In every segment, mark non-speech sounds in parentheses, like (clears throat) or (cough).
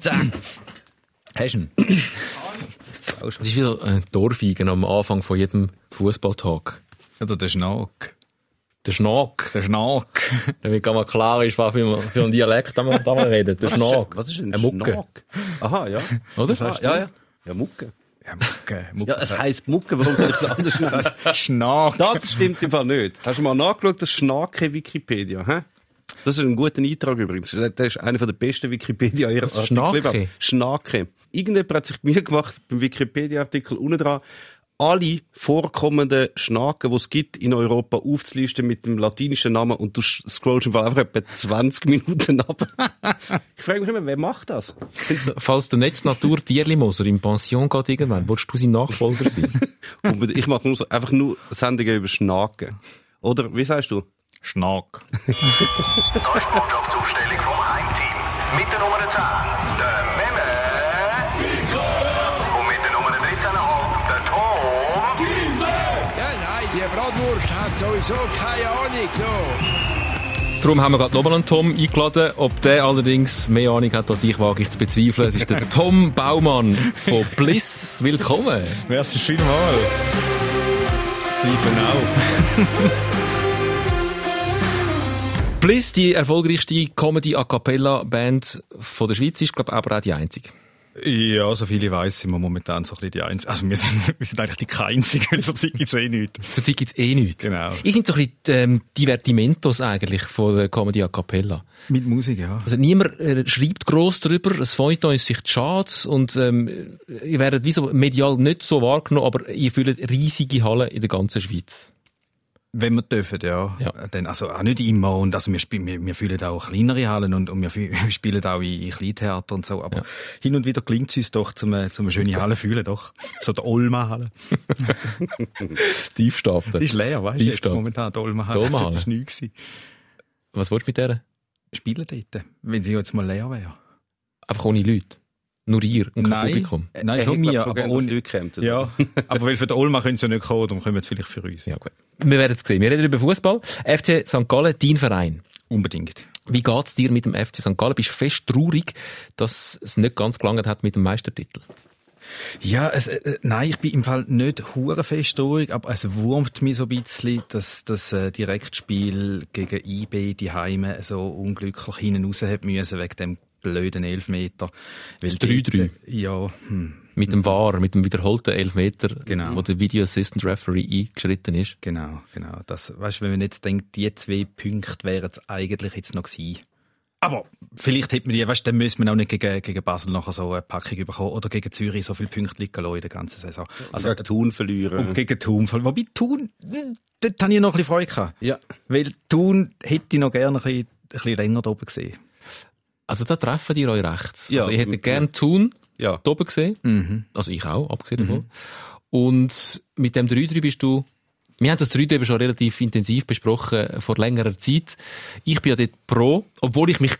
Zack. Hast du ihn? Das ist wieder ein Torfeigen am Anfang von jedem Fußballtag. Oder der Schnack. Der Schnack. Der Schnack. Damit gar mal klar ist, was für, für ein Dialekt da wir da mal reden. Der Schnack. Was ist ein Eine Mucke. Schnack? Aha, ja. Oder? Ah, ja, ja. Ja, Mucke. Ja, Mucke. Mucke. Ja, es heisst Mucke, warum soll ich es anders sagen? Schnack. Das stimmt im Fall nicht. Hast du mal nachgeschaut, das Schnake Wikipedia, hä? Das ist ein guter Eintrag übrigens. Das ist einer der besten wikipedia ihrer ist Schnake? Irgendjemand hat sich Mühe gemacht, beim Wikipedia-Artikel unten dran, alle vorkommenden Schnaken, die es gibt in Europa, aufzulisten mit dem latinischen Namen und du scrollst einfach etwa 20 (laughs) Minuten ab. ich frage mich immer, wer macht das? Falls der Netznatur Tierlimoser in Pension geht irgendwann, willst du sein Nachfolger sein? (laughs) Ich mache nur so, einfach nur Sendungen über Schnaken. Oder, wie sagst du? Schnack. Da ist Mannschaftsaufstellung vom Heimteam. Mit der Nummer 10, der Memme. Und mit der Nummer 13,5, der Tom. Ja, nein, die Bratwurst hat sowieso keine Ahnung. So. Darum haben wir gerade nochmal einen Tom eingeladen. Ob der allerdings mehr Ahnung hat als ich, wage ich zu bezweifeln. Es ist der (laughs) Tom Baumann von Bliss. Willkommen. Merci vielmal. Zweifeln auch. (laughs) Bliss, die erfolgreichste Comedy-A Cappella-Band von der Schweiz, ist, glaube ich, aber auch die einzige. Ja, so viele ich weiss, sind wir momentan so ein bisschen die Einzigen. Also wir sind, (laughs) wir sind eigentlich die Einzigen, (laughs) weil zur Zeit gibt's eh nichts. Zurzeit gibt's eh nichts. Genau. Ich sind so ein bisschen ähm, Divertimentos eigentlich von der Comedy A Cappella. Mit Musik, ja. Also niemand äh, schreibt gross drüber, es Feuilleton ist sich schade und ähm, ihr werdet wie so medial nicht so wahrgenommen, aber ihr fühlt riesige Hallen in der ganzen Schweiz. Wenn wir dürfen, ja. Ja. Dann, also auch nicht immer. Und also wir, spielen, wir, wir fühlen auch kleinere Hallen und, und wir, (laughs) wir spielen auch in, in Kleintheater und so. Aber hin und wieder gelingt es uns doch, zum, zum eine schöne Halle fühlen, doch. So der Olma-Halle. (laughs) Tiefstapel. Die ist leer, weißt du, jetzt momentan, die Olma-Halle. Die Olma-Halle. Das war nichts. gewesen. Was willst du mit der? Spielen dort, wenn sie jetzt mal leer wäre. Einfach ohne Leute. Nur ihr und kein Publikum. Nein, Er schon mir, aber ohne... Leute. Ja, (laughs) aber weil für den Olma können sie nicht kommen, darum kommen sie vielleicht für uns. Ja, gut. Wir werden es sehen. Wir reden über Fußball. FC St. Gallen, dein Verein. Unbedingt. Wie geht's dir mit dem FC St. Gallen? Bist du fest traurig, dass es nicht ganz gelangt hat mit dem Meistertitel? Ja, es, äh, nein, ich bin im Fall nicht hure traurig, aber es wurmt mich so ein bisschen, dass das äh, Direktspiel gegen IB die Heime so unglücklich hinten raus hat müssen wegen dem blöden Elfmeter. Das Weil 3-3. dort, äh, Ja, hm, Mit dem VAR, mit dem wiederholten Elfmeter, Genau. wo der Video Assistant Referee eingeschritten ist. genau, genau. Das, weißt, wenn man jetzt denkt, die zwei Punkte wären es eigentlich jetzt noch gewesen. Aber vielleicht hätte man die, weißt, dann müsste man auch nicht gegen, gegen Basel nachher so eine Packung bekommen oder gegen Zürich so viele Punkte liegen lassen in der ganzen Saison. Also gegen Thun verlieren. Auf gegen Thun. Wobei Thun, hm, dort habe ich noch ein bisschen Freude gehabt. Ja. Weil Thun hätte ich noch gerne ein bisschen, ein bisschen länger da oben gesehen. Also da treffen die euch recht. Ja. Also ich hätte gern Thun Ja. da oben gesehen. Mhm. Also ich auch, abgesehen davon. Und mit dem 3-3 bist du, wir haben das 3 eben schon relativ intensiv besprochen vor längerer Zeit. Ich bin ja dort pro, obwohl ich mich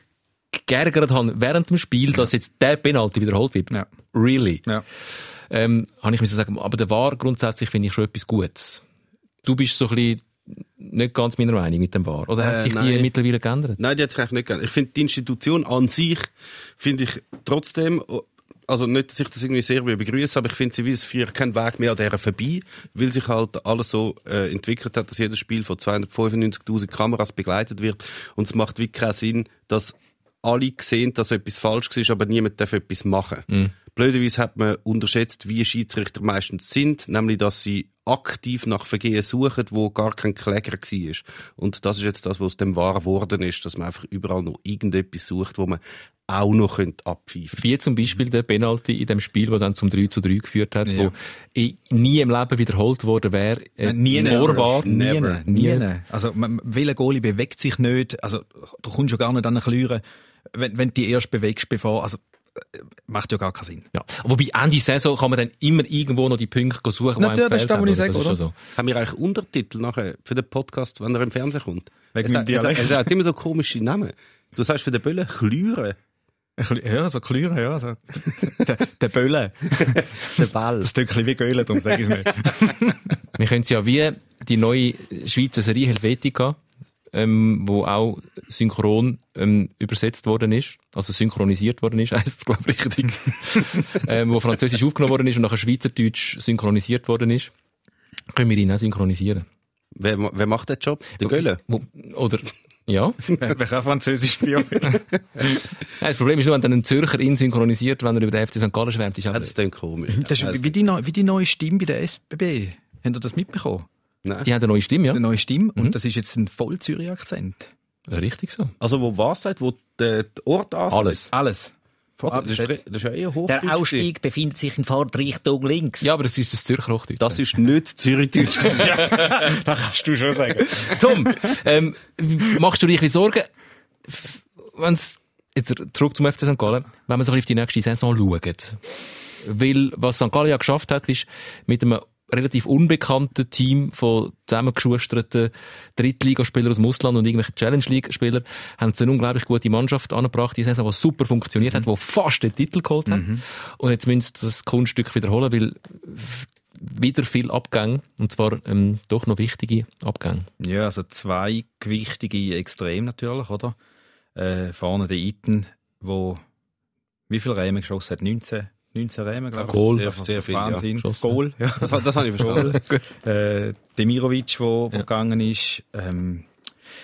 geärgert habe während dem Spiel, dass jetzt der Penalty wiederholt wird. Ja. Really. Ja. Ähm, habe ich müssen sagen, aber der war grundsätzlich finde ich schon etwas Gutes. Du bist so ein bisschen nicht ganz meiner Meinung mit dem war. Oder hat Äh, sich die nein. mittlerweile geändert? Nein, die hat sich eigentlich nicht gegeben. Ich finde, die Institution an sich, finde ich trotzdem, also nicht, dass ich das irgendwie sehr will begrüßen, aber ich finde, sie es für keinen Weg mehr an dieser vorbei, weil sich halt alles so äh, entwickelt hat, dass jedes Spiel von 295.000 Kameras begleitet wird und es macht wirklich keinen Sinn, dass alle sehen, dass etwas falsch war, aber niemand darf etwas machen. Blöderweise hat man unterschätzt, wie Schiedsrichter meistens sind, nämlich, dass sie aktiv nach Vergehen suchen, wo gar kein Kläger war. Und das ist jetzt das, was aus dem wahr geworden ist, dass man einfach überall noch irgendetwas sucht, wo man auch noch könnte abpfeifen Wie zum Beispiel der Penalty in dem Spiel, wo dann zum 3 zu 3 geführt hat, Ja. wo nie im Leben wiederholt worden wäre. Äh, Nie, vor VAR. Nie, Never. nie. Also, man, welcher Goalie bewegt sich nicht? Also, du kommst ja gar nicht an den Klüren, wenn, wenn du die erst bewegst, bevor, also, macht ja gar keinen Sinn. Ja. Wobei Ende Saison kann man dann immer irgendwo noch die Punkte suchen, die Na, einem ja, das haben, ich oder? sage, Das ist oder? schon so. Haben wir eigentlich Untertitel nachher für den Podcast, wenn er im Fernsehen kommt? Wegen es, hat, es, hat- es hat immer so komische Namen. Du sagst für den Böllen Klüre. Ja, so Klüren, ja. So. (laughs) der, der Bölle. (laughs) Der Ball. Das Stückchen wie Göhle, darum sage ich es nicht. Wir können es ja wie die neue Schweizer Serie Helvetica ähm, wo auch synchron ähm, übersetzt worden ist, also synchronisiert worden ist, (laughs) heisst es, glaube ich, richtig, (laughs) ähm, wo französisch aufgenommen worden ist und nachher schweizerdeutsch synchronisiert worden ist. Können wir ihn auch synchronisieren. Wer, wer macht den Job? Der Gölle? Oder, ja. (laughs) Wer kann Französisch spielen? Nein, das Problem ist nur, wenn dann ein Zürcher ihn synchronisiert, wenn er über den FC St. Gallen schwärmt, ist auch Ja, das klingt komisch. Das ist wie die, neu- wie die neue Stimme bei der SBB. Habt ihr das mitbekommen? Nein. Die haben eine neue Stimme, ja? Die neue Stimme. Und das ist jetzt ein voll Zürich Akzent. Richtig so. Also wo was sagt, wo der, der Ort ansagt? Alles. Alles. Ah, das, ist, das ist eher. Der Ausstieg befindet sich in Fahrtrichtung links. Ja, aber das ist das Zürcher Hochdeutsch. Das ist nicht Zürichdeutsch. (laughs) (laughs) Das kannst du schon sagen. Tom, ähm, machst du dir ein bisschen Sorgen, wenn's, jetzt zurück zum FC St. Gallen, wenn man so ein bisschen auf die nächste Saison schaut? Weil, was St. Gallen ja geschafft hat, ist, mit einem relativ unbekannten Team von zusammengeschusterten Drittligaspielern aus dem Ausland und irgendwelchen Challenge-League-Spielern haben sie eine unglaublich gute Mannschaft angebracht, die Saison, die super funktioniert hat, die fast den Titel geholt hat. Und jetzt müssen sie das Kunststück wiederholen, weil wieder viel Abgänge, und zwar ähm, doch noch wichtige Abgänge. Ja, also zwei gewichtige Extrem natürlich, oder? Äh, vorne der Iten, wo wie viele Rämen geschossen hat? 19, 19 Rämen, glaube ich. Goal. Sehr- sehr viel, ja, Wahnsinn. geschossen. Goal, ja. Das, das habe ich verstanden. (laughs) äh, Demirovic, wo, wo Ja. gegangen ist. Ähm,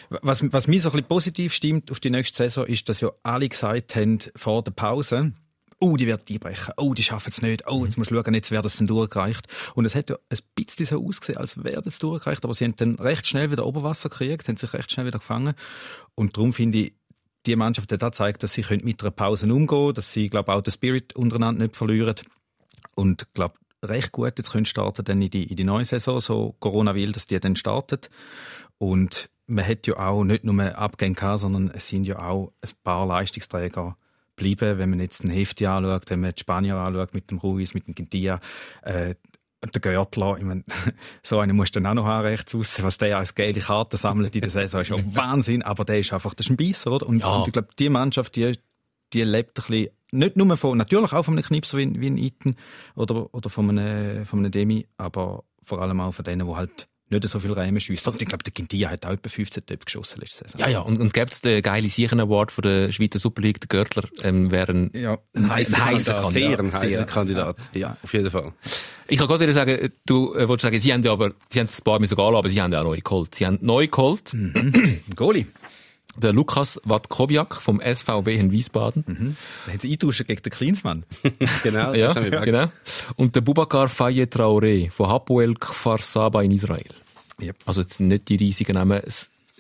was, was mir so ein bisschen positiv stimmt auf die nächste Saison, ist, dass ja alle gesagt haben vor der Pause, oh, die werden einbrechen, oh, die schaffen es nicht, oh, jetzt musst du schauen, jetzt wird es dann durchgereicht. Und es hat ja ein bisschen so ausgesehen, als wäre es durchgereicht, aber sie haben dann recht schnell wieder Oberwasser gekriegt, haben sich recht schnell wieder gefangen. Und darum finde ich, die Mannschaft hat auch gezeigt, dass sie können mit einer Pause umgehen dass sie, glaube auch den Spirit untereinander nicht verlieren. Und glaube recht gut jetzt können starten dann in die, in die neue Saison, so Corona will, dass die dann startet. Und man hat ja auch nicht nur Abgänge gehabt, sondern es sind ja auch ein paar Leistungsträger geblieben. Wenn man jetzt den Hefti anschaut, wenn man die Spanier anschaut, mit dem Ruiz, mit dem Quintilla, äh, und der Görtler, ich meine, (laughs) so einen musst du dann auch noch haben, rechts raus. Was der als gelbe Karten sammelt in der Saison, ist ja (laughs) Wahnsinn. Aber der ist einfach, das ist ein Beisser, oder? Und, Ja. und ich glaube, die Mannschaft, die, die lebt ein bisschen, nicht nur von, natürlich auch von einem Knipser wie, wie ein Iten oder, oder von einem, von einem Demi, aber vor allem auch von denen, die halt nicht so viel Reimen schiessen. Also, ich glaube, der Quintilla hat auch etwa 15 Töpfe geschossen letzte Saison. Ja, ja, und, und gäbe es den geile Siechen Award von der Schweizer Super League, der Görtler, ähm, wäre ein, Ja, ein heißer Kandidat. Sehr ein Sehr. heißer Kandidat. Ja, auf jeden Fall. Ich kann gerade sagen, du äh, wolltest sagen, sie haben ja aber, sie haben das paar müssen gehen aber sie haben ja auch neu geholt. Sie haben neu geholt, (clears throat) Goalie. Der Lukas Watkowiak vom SVW in Wiesbaden. Da hat eintauschen gegen den Klinsmann. (laughs) Genau, Ja, genau. Und der Bubakar Faye Traoré von Hapoel Kfar Saba in Israel. Yep. Also jetzt nicht die riesigen Namen.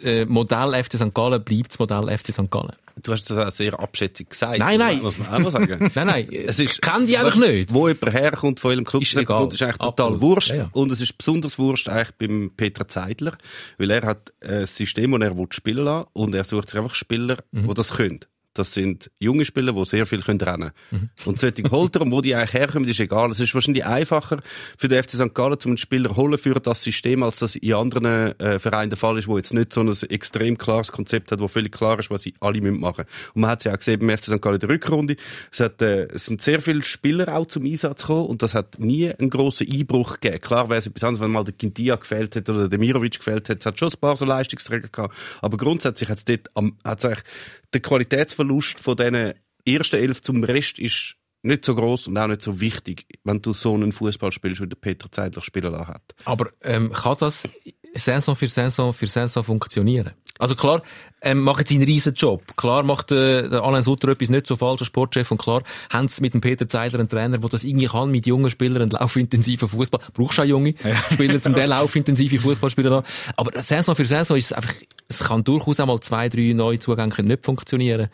Äh, Modell FC St. Gallen bleibt das Modell FC St. Gallen. Du hast das auch sehr abschätzig gesagt. Nein, nein. Muss man auch noch sagen. (laughs) Nein, nein, Es ist, ich kenne die einfach nicht. Wo jemand herkommt, von welchem Club Ist egal. kommt, ist eigentlich total Absolut. wurscht. Ja, ja. Und es ist besonders wurscht eigentlich beim Peter Zeidler, weil er hat ein System, das er will spielen lassen und er sucht sich einfach Spieler, Mhm. die das können. Das sind junge Spieler, die sehr viel können rennen Mhm. Und solche holt er, und wo die eigentlich herkommen, ist egal. Es ist wahrscheinlich einfacher für den FC St. Gallen, zum einen Spieler holen für das System, als das in anderen äh, Vereinen der Fall ist, wo jetzt nicht so ein extrem klares Konzept hat, wo völlig klar ist, was sie alle müssen machen Und man hat es ja auch gesehen beim FC St. Gallen in der Rückrunde. Es, hat, äh, es sind sehr viele Spieler auch zum Einsatz gekommen und das hat nie einen grossen Einbruch gegeben. Klar wäre es etwas anderes, wenn mal der Quintilla gefällt hätte oder der Mirovic gefällt hätte. Es hat schon ein paar so Leistungsträger gehabt. Aber grundsätzlich hat es dort am, hat's eigentlich, der Qualitätsverlust von diesen ersten elf zum Rest ist nicht so groß und auch nicht so wichtig, wenn du so einen Fußball spielst, wie der Peter Zeidler spielen hat. Aber ähm, kann das Saison für Saison für Saison funktionieren? Also klar, ähm, macht sie einen riesen Job. Klar macht äh, der Alain Sutter etwas nicht so falsch als Sportchef und klar haben sie mit dem Peter Zeidler einen Trainer, der das irgendwie kann, mit jungen Spielern einen laufintensiven Fußball. Brauchst du auch junge Spieler, zum den laufintensive Fußballspieler haben. Aber Saison für Saison ist es einfach, es kann durchaus auch mal zwei, drei neue Zugänge nicht funktionieren.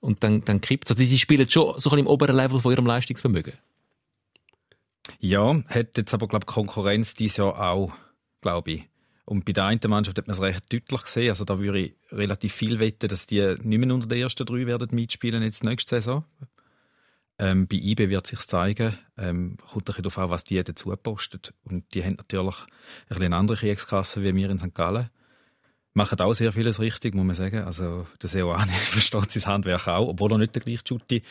Und dann, dann kippt es. Also die spielen schon so ein bisschen im oberen Level von ihrem Leistungsvermögen. Ja, hat jetzt aber, glaube Konkurrenz dieses Jahr auch, glaube ich. Und bei der einen Mannschaft hat man es recht deutlich gesehen. Also da würde ich relativ viel wetten, dass die nicht mehr unter den ersten drei werden mitspielen jetzt nächste Saison. Ähm, bei IB wird sich zeigen. Ähm, kommt ein bisschen darauf an, was die dazu postet. Und die haben natürlich ein bisschen andere Kriegskasse wie wir in St. Gallen. Machen auch sehr vieles richtig, muss man sagen. Also, der Seoane (laughs) versteht sein Handwerk auch, obwohl er nicht der gleiche Schutti,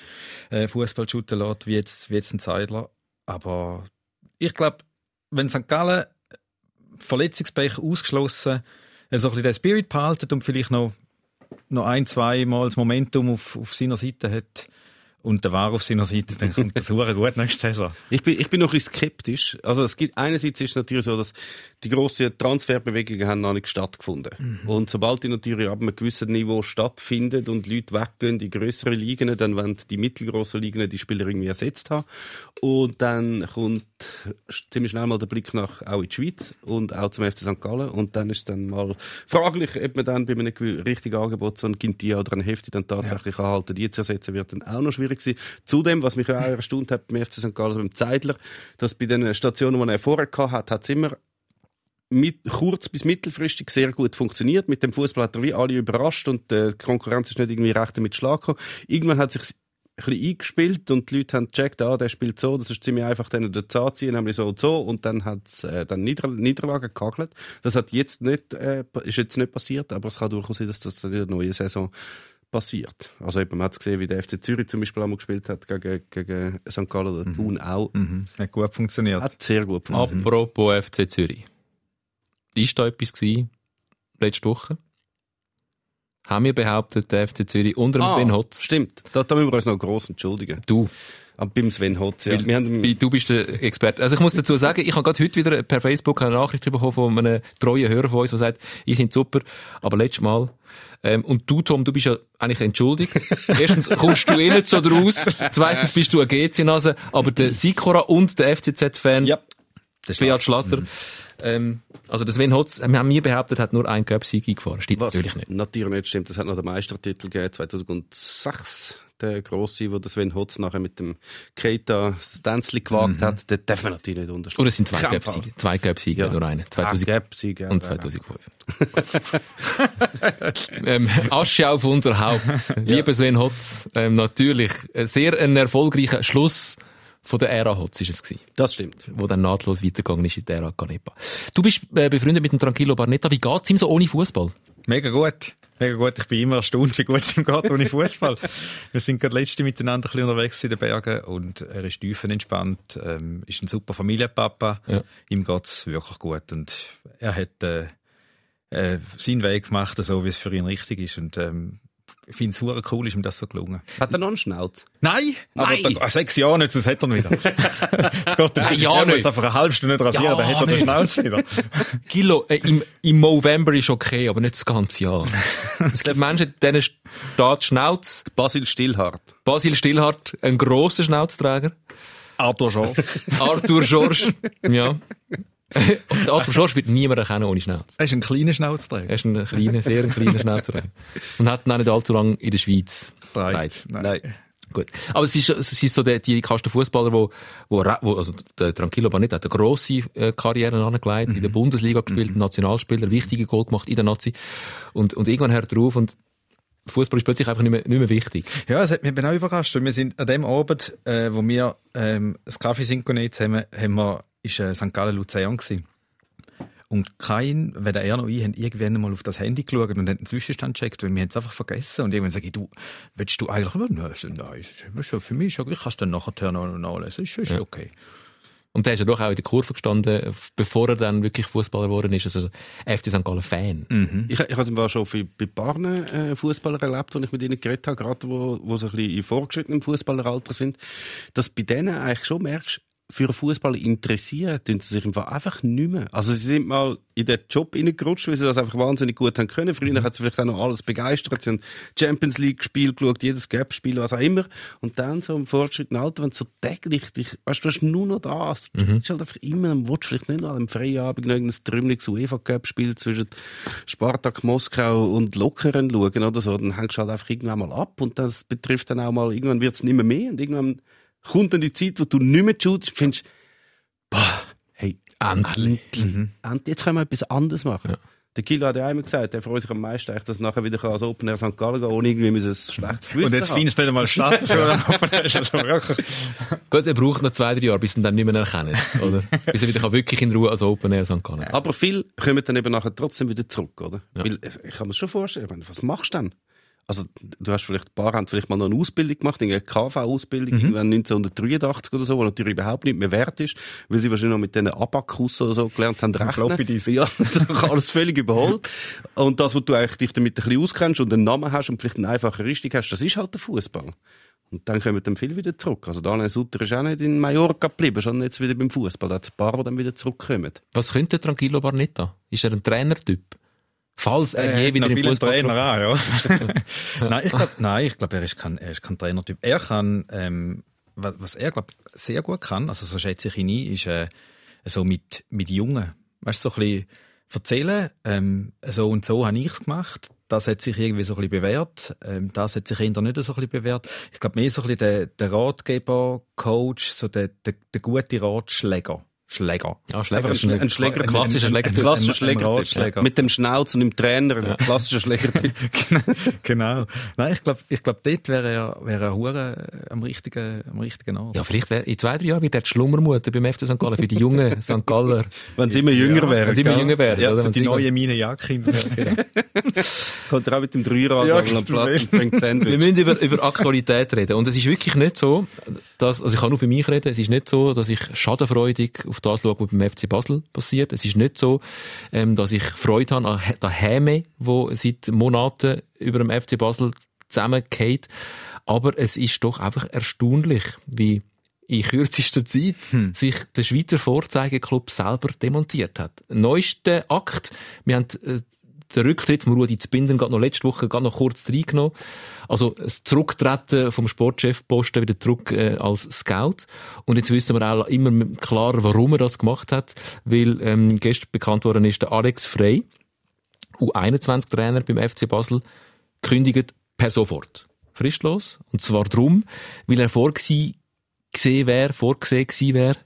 äh, Fußball shooten lässt, wie jetzt, wie jetzt ein Zeidler. Aber ich glaube, wenn St. Gallen Verletzungspech ausgeschlossen, äh, so ein bisschen den Spirit behalten und vielleicht noch, noch ein, zwei Mal das Momentum auf, auf seiner Seite hat und der War auf seiner Seite, dann kommt das super gut nächste Saison. Ich bin, ich bin noch ein bisschen skeptisch. Also es gibt, einerseits ist es natürlich so, dass die grossen Transferbewegungen haben noch nicht stattgefunden. Und sobald die natürlich ab einem gewissen Niveau stattfinden und Leute weggehen in größere Ligen, dann wollen die mittelgroßen Ligen die Spieler irgendwie ersetzt haben. Und dann kommt ziemlich schnell mal der Blick nach, auch in die Schweiz und auch zum FC St. Gallen. Und dann ist dann mal fraglich, ob man dann bei einem richtigen Angebot so ein Gintia oder ein Hefti dann tatsächlich anhalten. Die zu ersetzen wird dann auch noch schwierig sein. Zudem, was mich auch erstaunt hat beim FC St. Gallen, beim Zeidler, dass bei den Stationen, die er vorher gehabt hat, es immer mit, kurz bis mittelfristig sehr gut funktioniert. Mit dem Fußball hat er wie alle überrascht und äh, die Konkurrenz ist nicht irgendwie recht damit Schlag gekommen. Irgendwann hat sich ein eingespielt und die Leute haben gecheckt, ah, der spielt so, das ist ziemlich einfach, den dazu anziehen, nämlich so und so und dann hat es äh, dann Nieder Niederlagen gehagelt. Das hat jetzt nicht, äh, ist jetzt nicht passiert, aber es kann durchaus sein, dass das in der neuen Saison passiert. Also eben, man hat gesehen, wie der FC Zürich zum Beispiel einmal gespielt hat gegen, gegen St. Gallen oder Thun auch. Mhm. Hat gut funktioniert. Hat sehr gut funktioniert. Apropos FC Zürich. Ist da etwas gewesen, letzte Woche? Haben wir behauptet, der FC Zürich unter dem Sven Hotz? Stimmt, da, da müssen wir uns noch gross entschuldigen. Du. Aber beim Sven Hotz, ja. Weil- Wir haben, Weil Du bist der Experte. Also ich muss dazu sagen, ich habe gerade heute wieder per Facebook eine Nachricht bekommen von einem treuen Hörer von uns, der sagt, ihr seid super, aber letztes Mal. Ähm, und du, Tom, du bist ja eigentlich entschuldigt. (laughs) Erstens kommst du eh nicht so draus. Zweitens bist du eine GC-Nase. Aber der Sikora und der FCZ-Fan, ja, der Beat Schlatter, ähm, also der Sven Hotz, wir haben mir behauptet, hat nur einen Cup-Sieg eingefahren. Stimmt was natürlich nicht. natürlich nicht stimmt. Es hat noch den Meistertitel gegeben, 2006. Der grosse, wo der Sven Hotz nachher mit dem Keita das Tänzli gewagt hat, den darf man natürlich nicht unterstützen. Oder es sind zwei Cup-Siege. Zwei Cup-Siege, Ja. nur einen. Ah, 2000 Gap-Sieg, ja. und 2005. ähm, Asche auf unser Haupt. (laughs) Lieber Sven Hotz, ähm, natürlich äh, sehr ein erfolgreicher Schluss von der Ära Hotz ist es gewesen, Das stimmt. wo dann nahtlos weitergegangen ist in der Ära Canepa. Du bist äh, befreundet mit dem Tranquillo Barnetta. Wie geht's ihm so ohne Fußball? Mega gut. Mega gut. Ich bin immer erstaunt, wie gut es ihm geht ohne Fußball. (laughs) Wir sind gerade letzte miteinander ein bisschen unterwegs in den Bergen und er ist tiefenentspannt, ähm, ist ein super Familienpapa. Ja. Ihm geht's wirklich gut und er hat äh, äh, seinen Weg gemacht, so wie es für ihn richtig ist und ähm, ich finde es super cool, ist ihm das so gelungen. Hat er noch einen Schnauz? Nein! Aber Nein! da, sechs Jahre nicht, sonst hat er ihn wieder. (laughs) Es geht dann nicht. ja er muss einfach eine halbe Stunde nicht rasieren, Ja dann hat er den. Schnauz wieder. (laughs) Kilo, äh, im, im November ist okay, aber nicht das ganze Jahr. es gibt Menschen, denen steht die Schnauze. Basil Stillhardt. Basil Stillhardt, ein grosser Schnauzträger. Arthur George. Arthur George, ja. (laughs) Und Arthur George wird niemand erkennen ohne Schnauze. Er ist ein kleiner Schnauzträger. Er ist ein kleiner, sehr kleiner Schnauzer. Und hat ihn auch nicht allzu lange in der Schweiz. Breit. Breit. Nein. Gut. Aber es ist, es ist so der, die Kasten Fußballer, wo, wo, wo, also der Tranquillo Barnett hat eine grosse äh, Karriere angelegt, in der Bundesliga gespielt, Nationalspieler, wichtige Goal gemacht in der Nazi. Und, und irgendwann hört er auf und Fußball ist plötzlich einfach nicht mehr, nicht mehr wichtig. Ja, es hat mich auch überrascht. weil Wir sind an dem Abend, äh, wo wir ähm, das Kaffee synchronisiert haben, haben wir, ist äh, St. Gallen Luzern gewesen. Und kein, weder er noch ich, haben irgendwann mal auf das Handy geschaut und haben den Zwischenstand gecheckt, weil wir haben es einfach vergessen. Und irgendwann sage ich, du, willst du eigentlich, nein, nein, das ist schon für mich, ich kann es dann nachher noch nachlesen, ist, ist okay. Und der ist ja doch auch in der Kurve gestanden, bevor er dann wirklich Fußballer geworden ist. Also FC St. Gallen Fan. Ich, ich habe es schon bei paar äh, Fußballern erlebt, als ich mit ihnen geredet habe, gerade wo, wo sie ein bisschen im vorgeschrittenen Fußballeralter sind, dass bei denen eigentlich schon merkst, für einen Fußball interessieren, tun sie sich im Fall einfach nicht mehr. Also sie sind mal in den Job reingerutscht, weil sie das einfach wahnsinnig gut haben können. Früher hat sie vielleicht auch noch alles begeistert. Sie haben Champions League gespielt, geschaut, jedes Gap-Spiel, was auch immer. Und dann so im fortschrittlichen Alter, wenn du so täglich dich, weißt du, du hast nur noch das. Du bist halt einfach immer, willst vielleicht nicht noch an einem Feierabend noch irgendein trümmeliges UEFA-Cup-Spiel zwischen Spartak Moskau und Lokeren schauen oder so. Dann hängst du halt einfach irgendwann mal ab und das betrifft dann auch mal, irgendwann wird es nicht mehr mehr und irgendwann kommt dann die Zeit, wo du nicht mehr shootst, findest, boah, hey, Endlich. endlich, endlich, jetzt können wir etwas anderes machen. Der Kilo hat ja einmal gesagt, er freut sich am meisten, dass er nachher wieder als Open Air St. Gallen gehen ohne irgendwie müssen ein schlechtes Gewissen Und jetzt haben. findest du nicht einmal statt. (laughs) So, dann ist also wirklich. Gut, er braucht noch zwei, drei Jahre, bis ihn dann nicht mehr erkennen, oder? (laughs) bis er wieder kann wirklich in Ruhe als Open Air St. Gallen. Aber viele kommen dann eben nachher trotzdem wieder zurück, oder? Weil es- ich kann mir schon vorstellen, was machst du denn? Also du hast vielleicht, ein paar haben vielleicht mal noch eine Ausbildung gemacht, eine KV-Ausbildung, Mhm. irgendwann 1983 oder so, wo natürlich überhaupt nicht mehr wert ist, weil sie wahrscheinlich noch mit diesen Abakus oder so gelernt haben, rechnen. Ja, (laughs) das ist alles völlig überholt. Und das, wo du eigentlich dich damit ein bisschen auskennst und einen Namen hast und vielleicht eine einfache Richtung hast, das ist halt der Fußball. Und dann kommen dann viele wieder zurück. Also Daniel Sutter ist auch nicht in Mallorca geblieben, sondern jetzt wieder beim Fußball. Da hat es ein paar, die dann wieder zurückkommen. Was könnte Tranquillo Barnetta? Ist er ein Trainertyp? Falls er je wieder im Fußball Trainer an, ja. (laughs) nein, ich glaube, nein, ich glaube, er ist kein, er ist kein Trainertyp. Er kann, ähm, was, was er glaube sehr gut kann, also so schätze ich ihn ein, ist äh, so mit mit Jungen, weißt du, so ein bisschen erzählen, ähm, so und so habe ich's gemacht. Das hat sich irgendwie so ein bisschen bewährt. Ähm, das hat sich eher nicht so ein bisschen bewährt. Ich glaube, mehr so ein bisschen der, der Ratgeber, Coach, so der, der, der gute Ratschläger. Schläger. Ja, Schläger Einfach ist ein, ein Schläger- ein klassischer ein- Schläger. Ein klassischer Ein- ein Schlägertyp. Ratschläger. Mit dem Schnauz und dem Trainer, ein klassischer Schlägertyp. (laughs) genau. Nein, ich glaube, ich glaub, dort wäre er, wäre er hure am richtigen, am richtigen Ort. Ja, vielleicht wär, in zwei, drei Jahren wird er die Schlummermutter beim FC St. Gallen für die jungen (laughs) St. Galler. Wenn sie immer jünger wären. Wenn sie immer jünger wären. Ja, sind die neue Mine Jagdkinder. (laughs) kommt er auch mit dem Dreirad Ja, am Platz und bringt Wir Sandwich. müssen über, über Aktualität reden. Und es ist wirklich nicht so, dass, also ich kann nur für mich reden, es ist nicht so, dass ich schadenfreudig auf das schaue, was beim FC Basel passiert. Es ist nicht so, ähm, dass ich Freude habe an der Häme, wo seit Monaten über dem FC Basel zusammengeht. Aber es ist doch einfach erstaunlich, wie in kürzester Zeit sich der Schweizer Vorzeigeklub selber demontiert hat. Neuester Akt, wir haben den Rücktritt von Rudi Zbinden gerade noch letzte Woche gerade noch kurz reingenommen. Also das Zurücktreten vom Sportchefposten wieder zurück äh, als Scout. Und jetzt wissen wir auch immer klarer, warum er das gemacht hat. Weil ähm, gestern bekannt worden ist, der Alex Frey, U21-Trainer beim FC Basel, kündigt per sofort. Fristlos. Und zwar drum, weil er vorgesehen gesehen wäre, vorgesehen gewesen wäre,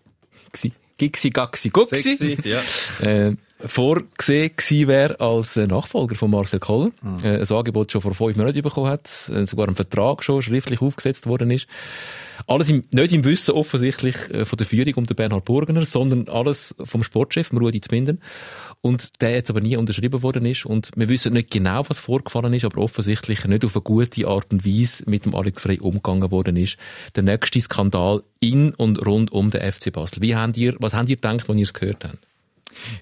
gixi, gaxi, guxi, Sexy, ja. äh, vorgesehen gewesen wäre als äh, Nachfolger von Marcel Koller. Äh, ein Angebot schon vor fünf Monaten bekommen hat, äh, sogar ein Vertrag schon schriftlich aufgesetzt worden ist. Alles im, nicht im Wissen offensichtlich von der Führung um den Bernhard Burgener, sondern alles vom Sportchef, Rudi Zbinden. Und der jetzt aber nie unterschrieben worden ist. Und wir wissen nicht genau, was vorgefallen ist, aber offensichtlich nicht auf eine gute Art und Weise mit dem Alex Frey umgegangen worden ist. Der nächste Skandal in und rund um den FC Basel. Wie habt ihr, was habt ihr gedacht, als ihr es gehört habt?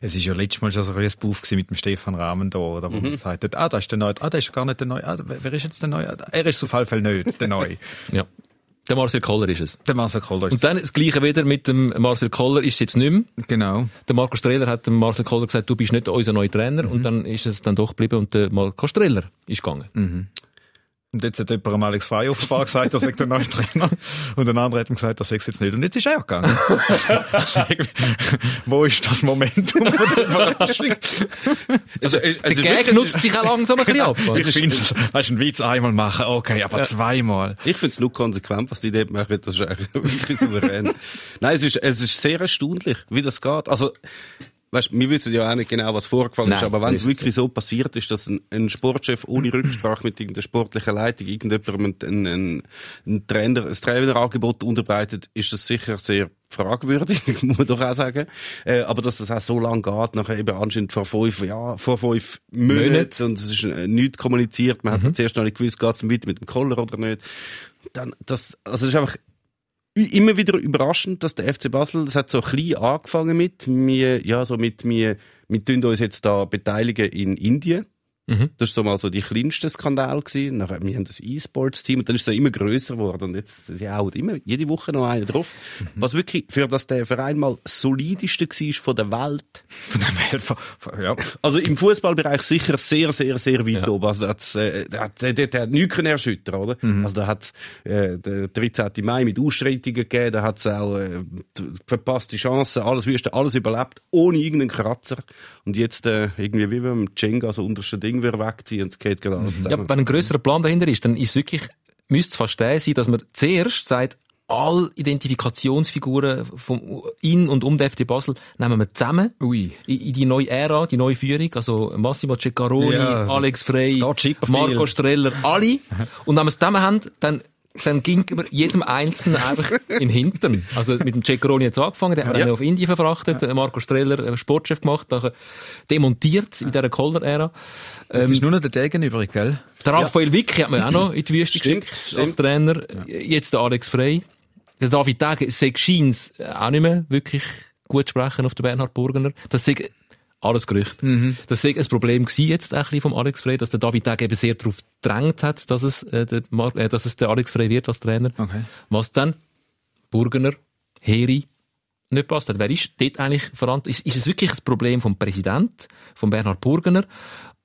Es ist ja letztes Mal schon so ein Buff mit dem Stefan Rahmen da, oder, wo man gesagt hat, ah, da ist der Neue, ah, der ist gar nicht der Neue, ah, wer ist jetzt der Neue? Er ist auf jeden Fall nicht der Neue. (laughs) Ja. Der Marcel Koller ist es. der Marcel Koller ist Und dann das Gleiche wieder mit dem Marcel Koller ist es jetzt nicht mehr. Genau. Der Marco Streller hat dem Marcel Koller gesagt, du bist nicht unser neuer Trainer. Und dann ist es dann doch geblieben und der Marco Streller ist gegangen. Und jetzt hat jemand am Alex Frey offenbar gesagt, er sei der neue Trainer. Und ein anderer hat ihm gesagt, er sei es jetzt nicht. Und jetzt ist er gegangen. Also (laughs) irgendwie, Wo ist das Momentum von der Überraschung? Also, es, Der es ist Gag nutzt sich auch langsam ein bisschen ab. Ich finde, das weißt du, einen Witz einmal machen, okay, aber zweimal. Ich finde es nur konsequent, was die dort machen. Das ist eigentlich wirklich (laughs) souverän. Nein, es ist, es ist sehr erstaunlich, wie das geht. Also, weißt, wir wissen ja auch nicht genau, was vorgefallen ist, Nein, aber wenn es wirklich so passiert ist, dass ein, ein Sportchef ohne Rücksprache mit irgendeiner sportlichen Leitung irgendjemandem ein, ein, ein Trainer, ein Trainerangebot unterbreitet, ist das sicher sehr fragwürdig, (laughs) muss man doch auch sagen. Äh, aber dass das auch so lange geht, nachher eben anscheinend vor fünf, ja, vor fünf Monaten, Monate. und es ist äh, nichts kommuniziert, man hat zuerst noch nicht gewusst, geht es weiter mit dem Koller oder nicht. Dann, das, also es ist einfach immer wieder überraschend, dass der FC Basel, das hat so klein angefangen mit, wir, ja, so mit, wir, wir tun uns jetzt da beteiligen in Indien. Mhm. Das war so mal so die kleinste Skandal gewesen. Nachher, wir haben das E-Sports-Team und dann ist es so immer größer geworden und jetzt, sie hauen immer, jede Woche noch einen drauf. Was wirklich, für das der Verein mal das solideste war von der Welt. Von von- von- ja. Also im Fußballbereich sicher sehr, sehr, sehr weit Ja. oben. Also da hat's, äh, der, hat- der, der, der hat nichts können erschüttern, oder? Also da hat äh, der 13. Mai mit Ausschreitungen gegeben, da hat es auch äh, verpasste Chancen, alles wüste, alles überlebt, ohne irgendeinen Kratzer. Und jetzt äh, irgendwie wie beim Jenga so unterste Ding wieder wegziehen und es geht gerade alles Ja, wenn ein grösserer Plan dahinter ist, dann ist es wirklich, müsste es fast der sein, dass man zuerst sagt, alle Identifikationsfiguren vom, in und um den FC Basel nehmen wir zusammen Ui. in, in die neue Ära, die neue Führung, also Massimo Ceccaroni, Ja, Alex Frey. Marco Streller, alle. (laughs) Und wenn wir es zusammen haben, dann dann ging wir jedem Einzelnen einfach in den Hintern. Also mit dem Ceccaroni jetzt angefangen, der hat Ja. ihn auf Indien verfrachtet, Marco Streller äh, Sportchef gemacht, nachher demontiert in dieser Kohler-Ära. Es ist nur noch der Degen übrig, gell? Der Raphael Wicki hat man auch noch in die Wüste Stimmt, geschickt stimmt. als Trainer. Jetzt der Alex Frey. Der David Tage scheint auch nicht mehr wirklich gut sprechen auf den Bernhard Burgener. Das ist alles Gerücht. Das ist ein Problem gewesen jetzt ein bisschen vom Alex Frey, dass der David Tage eben sehr darauf gedrängt hat, dass es, äh, der, Mar äh, dass es der Alex Frey wird als Trainer. Okay. Was dann? Burgener, Heri, nicht passt hat. Wer ist dort eigentlich verantwortlich? Ist, ist es wirklich ein Problem vom Präsident, von Bernhard Burgener,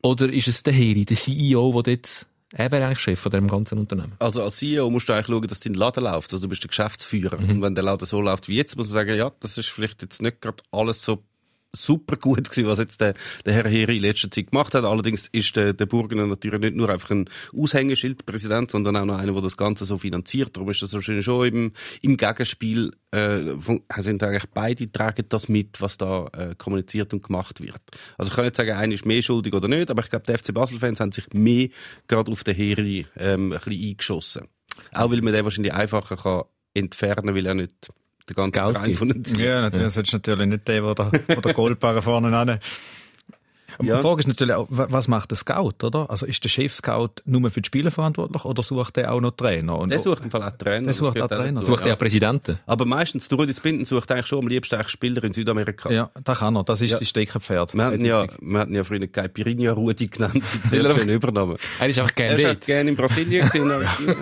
oder ist es der Heri, der CEO, der dort, er wäre eigentlich Chef von dem ganzen Unternehmen? Also als CEO musst du eigentlich schauen, dass dein Laden läuft. Also du bist der Geschäftsführer. Und wenn der Laden so läuft wie jetzt, muss man sagen, ja, das ist vielleicht jetzt nicht gerade alles so super gut gewesen, was jetzt der, der Herr Heri in letzter Zeit gemacht hat. Allerdings ist der, der Burgener natürlich nicht nur einfach ein Aushängeschildpräsident, sondern auch noch einer, der das Ganze so finanziert. Darum ist das wahrscheinlich schon im, im Gegenspiel, äh, sind eigentlich beide tragen das mit, was da äh, kommuniziert und gemacht wird. Also ich kann nicht sagen, einer ist mehr schuldig oder nicht, aber ich glaube, die FC Basel-Fans haben sich mehr gerade auf den Heri ähm, ein bisschen eingeschossen. Auch weil man den wahrscheinlich einfacher kann entfernen, weil er nicht der ganze Geld von den zieht. Ja, natürlich. Das ist natürlich nicht der, der, der, Goldbarren vorne Ja. Die Frage ist natürlich auch, wa- was macht der Scout, oder? Also ist der Chef-Scout nur für die Spieler verantwortlich oder sucht der auch noch Trainer? Und Der sucht im Fall auch Trainer. Der sucht das auch Trainer. dazu, Sucht er ja. Präsidenten? Aber meistens, der Rudi Binden sucht eigentlich schon am liebsten eigentlich Spieler in Südamerika. Ja, da kann er. Das ist Ja. sein Steckenpferd. Wir hatten ja, wir hatten ja früher Caipirinha Rudi genannt, (laughs) sehr er- schön übernommen. Er ist einfach Er gerne ist auch dort. gerne in Brasilien (laughs) gewesen.